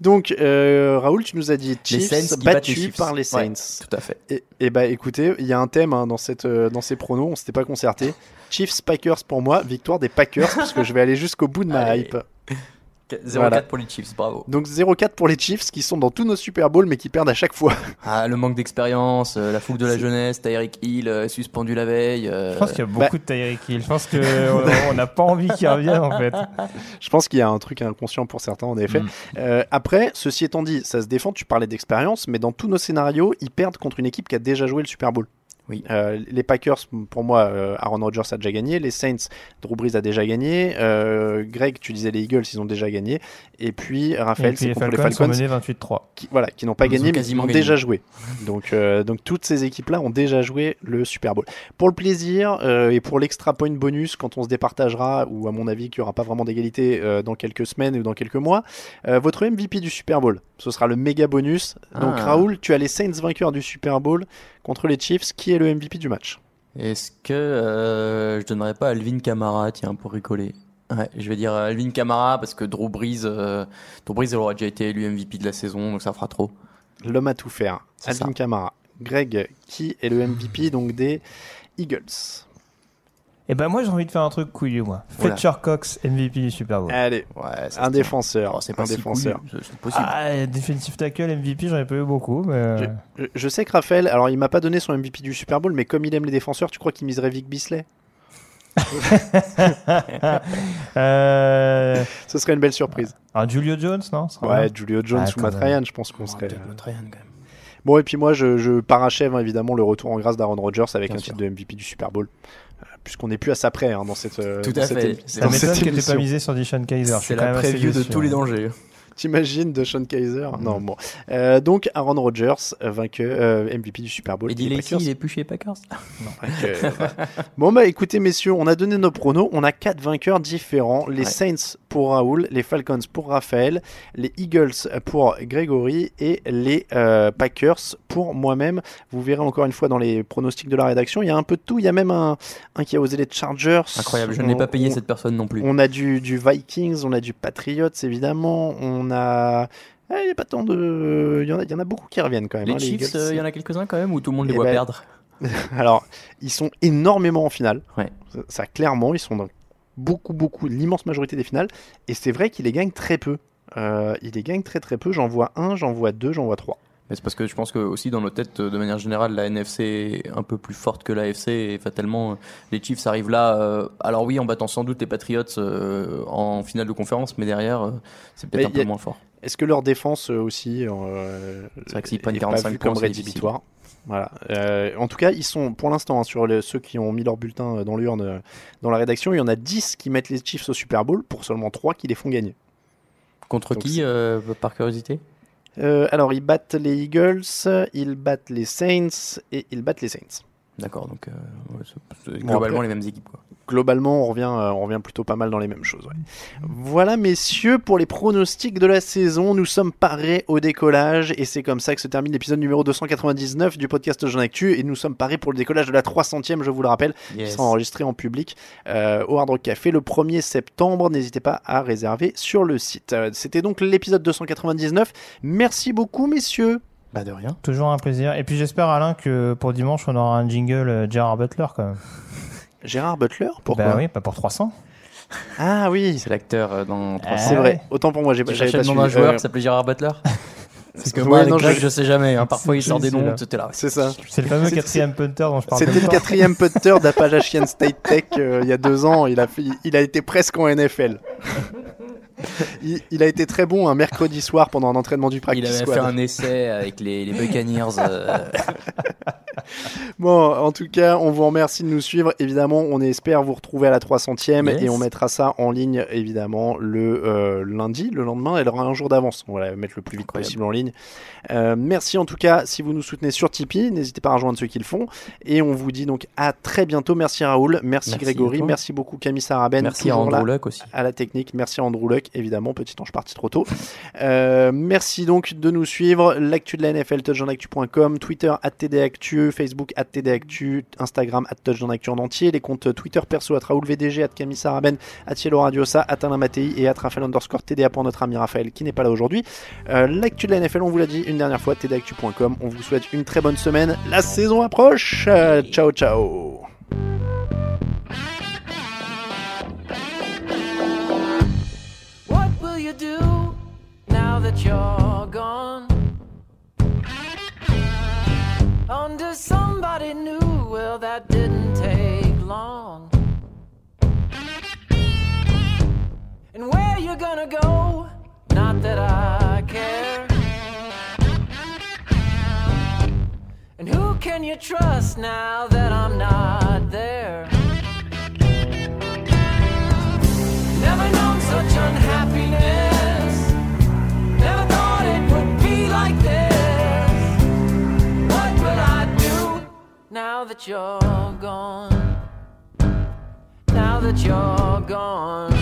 Donc, euh, Raoul, tu nous as dit Les Chiefs les battus par les Ouais, Saints. tout à fait. Et, et bah écoutez, il y a un thème hein, dans, cette, euh, dans ces pronos, on s'était pas concerté. Chiefs Packers pour moi, victoire des Packers, parce que je vais aller jusqu'au bout de ma Allez. hype. 0-4 Voilà. pour les Chiefs, bravo. Donc 0-4 pour les Chiefs qui sont dans tous nos Super Bowls mais qui perdent à chaque fois. Ah, le manque d'expérience, euh, la fougue de la jeunesse, Tyreek Hill euh, suspendu la veille. euh, Je pense qu'il y a Bah- beaucoup de Tyreek Hill. Je pense qu'on on n'a pas envie qu'il revienne en fait. Je pense qu'il y a un truc inconscient pour certains en effet. Mm. Euh, après, ceci étant dit, ça se défend, tu parlais d'expérience, mais dans tous nos scénarios, ils perdent contre une équipe qui a déjà joué le Super Bowl. Oui. Euh, les Packers, pour moi, euh, Aaron Rodgers a déjà gagné. Les Saints, Drew Brees a déjà gagné. Euh, Greg, tu disais les Eagles, ils ont déjà gagné. Et puis Raphaël, c'est Falcons, les Falcons. sont menés 28-3. qui, voilà, qui n'ont pas Ils gagné, mais qui quasiment ont gagné. déjà joué. Donc, euh, donc toutes ces équipes-là ont déjà joué le Super Bowl. Pour le plaisir euh, et pour l'extra point bonus, quand on se départagera, ou à mon avis qu'il n'y aura pas vraiment d'égalité euh, dans quelques semaines ou dans quelques mois, euh, votre MVP du Super Bowl, ce sera le méga bonus. Donc Ah. Raoul, tu as les Saints vainqueurs du Super Bowl contre les Chiefs. Qui est le MVP du match? Est-ce que euh, je donnerais pas Alvin Kamara, tiens, pour rigoler? Ouais, je vais dire euh, Alvin Kamara parce que Drew Brees, euh, Drew Brees il aura déjà été élu MVP de la saison, donc ça fera trop. L'homme à tout faire. C'est Alvin ça. Kamara. Greg, qui est le MVP donc des Eagles? Et ben moi j'ai envie de faire un truc couillu moi. Voilà. Fletcher Cox MVP du Super Bowl. Allez, Ouais, un défenseur. C'est pas un si défenseur. couillu, possible. Ah, defensive tackle MVP, j'en ai pas eu beaucoup, mais. euh, Je, je sais que Raphaël, alors il m'a pas donné son MVP du Super Bowl, mais comme il aime les défenseurs, tu crois qu'il miserait Vic Bisley? Euh... Ce serait une belle surprise. Alors Julio Jones, non? Ouais, bien. Julio Jones Ah, ou Matt. Ryan, je pense qu'on Oh, serait. peut-être notre Ryan, quand même. Bon, et puis moi, je, je parachève hein, évidemment le retour en grâce d'Aaron Rodgers avec Bien un sûr. titre de MVP du Super Bowl. Puisqu'on n'est plus à ça près hein, dans cette. euh, Tout dans à cette fait. Ça m'étonne que pas misé sur Deshaun Kaiser. je suis C'est quand la preview de tous les hein. dangers. T'imagines de Sean Kaiser Non, bon. Euh, donc Aaron Rodgers, euh, vainqueur, euh, MVP du Super Bowl. Eddie des Lacy, Packers. il est plus chez les Packers. Bon bah écoutez messieurs, on a donné nos pronos, on a quatre vainqueurs différents. Les Ouais. Saints pour Raoul, les Falcons pour Raphaël, les Eagles pour Grégory et les euh, Packers pour moi-même. Vous verrez encore une fois dans les pronostics de la rédaction, il y a un peu de tout. Il y a même un, un qui a osé les Chargers. Incroyable, je On- pas payé on- cette personne non plus. On a du, du Vikings, on a du Patriots évidemment, on a. Eh, Il n'y a pas tant de. Il y, en a, y en a beaucoup qui reviennent quand même. Les hein, Chiefs, euh, il y en a quelques-uns quand même ou tout le monde les Eh voit ben, perdre Alors, ils sont énormément en finale. Ouais. Ça, ça, clairement, ils sont dans beaucoup, beaucoup, l'immense majorité des finales. Et c'est vrai qu'ils les gagnent très peu. Euh, ils les gagnent très, très peu. J'en vois un, j'en vois deux, j'en vois trois. C'est parce que je pense que aussi dans nos têtes, euh, de manière générale, la NFC est un peu plus forte que la FC et fatalement euh, les Chiefs arrivent là. euh, alors oui, en battant sans doute les Patriots euh, en finale de conférence, mais derrière, euh, c'est peut-être un peu a- moins fort. Est-ce que leur défense aussi C'est vrai que s'ils prennent est pas 45 vue points, comme rédhibitoire Voilà. Euh, en tout cas, ils sont pour l'instant hein, sur ceux qui ont mis leur bulletin dans l'urne euh, dans la rédaction. Il y en a 10 qui mettent les Chiefs au Super Bowl pour seulement 3 qui les font gagner. Contre Donc qui, euh, par curiosité? Alors, ils battent les Eagles, ils battent les Saints et ils battent les Saints. D'accord, donc euh, ouais, globalement les mêmes équipes. Quoi. Globalement, on revient, euh, on revient plutôt pas mal dans les mêmes choses. ouais. Voilà, messieurs, pour les pronostics de la saison, nous sommes parés au décollage et c'est comme ça que se termine l'épisode numéro 299 du podcast Jean Actu et nous sommes parés pour le décollage de la 300e, je vous le rappelle, Yes. qui sera enregistré en public euh, au Hard Rock Café le 1er septembre. N'hésitez pas à réserver sur le site. C'était donc l'épisode 299. Merci beaucoup, messieurs. De rien. Toujours un plaisir. Et puis j'espère, Alain, que pour dimanche, on aura un jingle euh, Gerard Butler quand même. Gérard Butler, pourquoi Bah oui, pas pour 300. Ah oui, C'est l'acteur euh, dans 300. c'est vrai. Autant pour moi, j'ai pas pas le nom d'un joueur Euh, qui s'appelait Gérard Butler Parce que Ouais, moi, non, je- je... sais jamais. hein. Parfois, il sort des noms, c'était là. C'est ça. C'est le fameux quatrième punter dont je parle. C'était le quatrième putter d'Appalachian State Tech euh, il y a deux ans. Il a, fait- il a été presque en NFL. Il, il a été très bon un mercredi soir pendant un entraînement du Il practice avait squad. fait un essai avec les, les Buccaneers. euh, Bon, en tout cas, on vous remercie de nous suivre. Évidemment, on espère vous retrouver à la 300e Yes. et on mettra ça en ligne, évidemment, le euh, lundi, le lendemain. Elle aura un jour d'avance. On va la mettre le plus vite Incroyable. possible en ligne. Euh, merci en tout cas si vous nous soutenez sur Tipeee. N'hésitez pas à rejoindre ceux qui le font. Et on vous dit donc à très bientôt. Merci Raoul, merci, Grégory, merci beaucoup Camille Saraben. Merci à là Andrew Luck aussi. à la technique. Merci à Andrew Luck, évidemment, petit ange parti trop tôt. Euh, merci donc de nous suivre. L'actu de la NFL, touchdownactu.com, Twitter, @tdactu, Facebook, @tdactu, Instagram, @touchdownactu en entier, les comptes Twitter perso, at Raoul VDG, at Camille Saraben, at Cielo Radiosa, at Alain et at Raphaël underscore TDA pour notre ami Raphaël qui n'est pas là aujourd'hui. Euh, L'actu de la NFL, on vous l'a dit une dernière fois, tdactu.com. On vous souhaite une très bonne semaine. La saison approche. Euh, ciao, ciao. Somebody new, well, that didn't take long. And where you gonna go? Not that I care. And who can you trust now that I'm not there? Never known such unhappiness. Now that you're gone? Now that you're gone.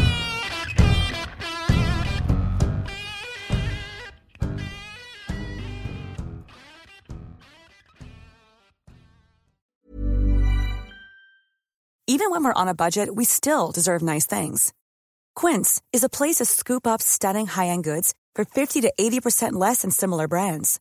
Even when we're on a budget, we still deserve nice things. Quince is a place to scoop up stunning high-end goods for 50 to 80% less than similar brands.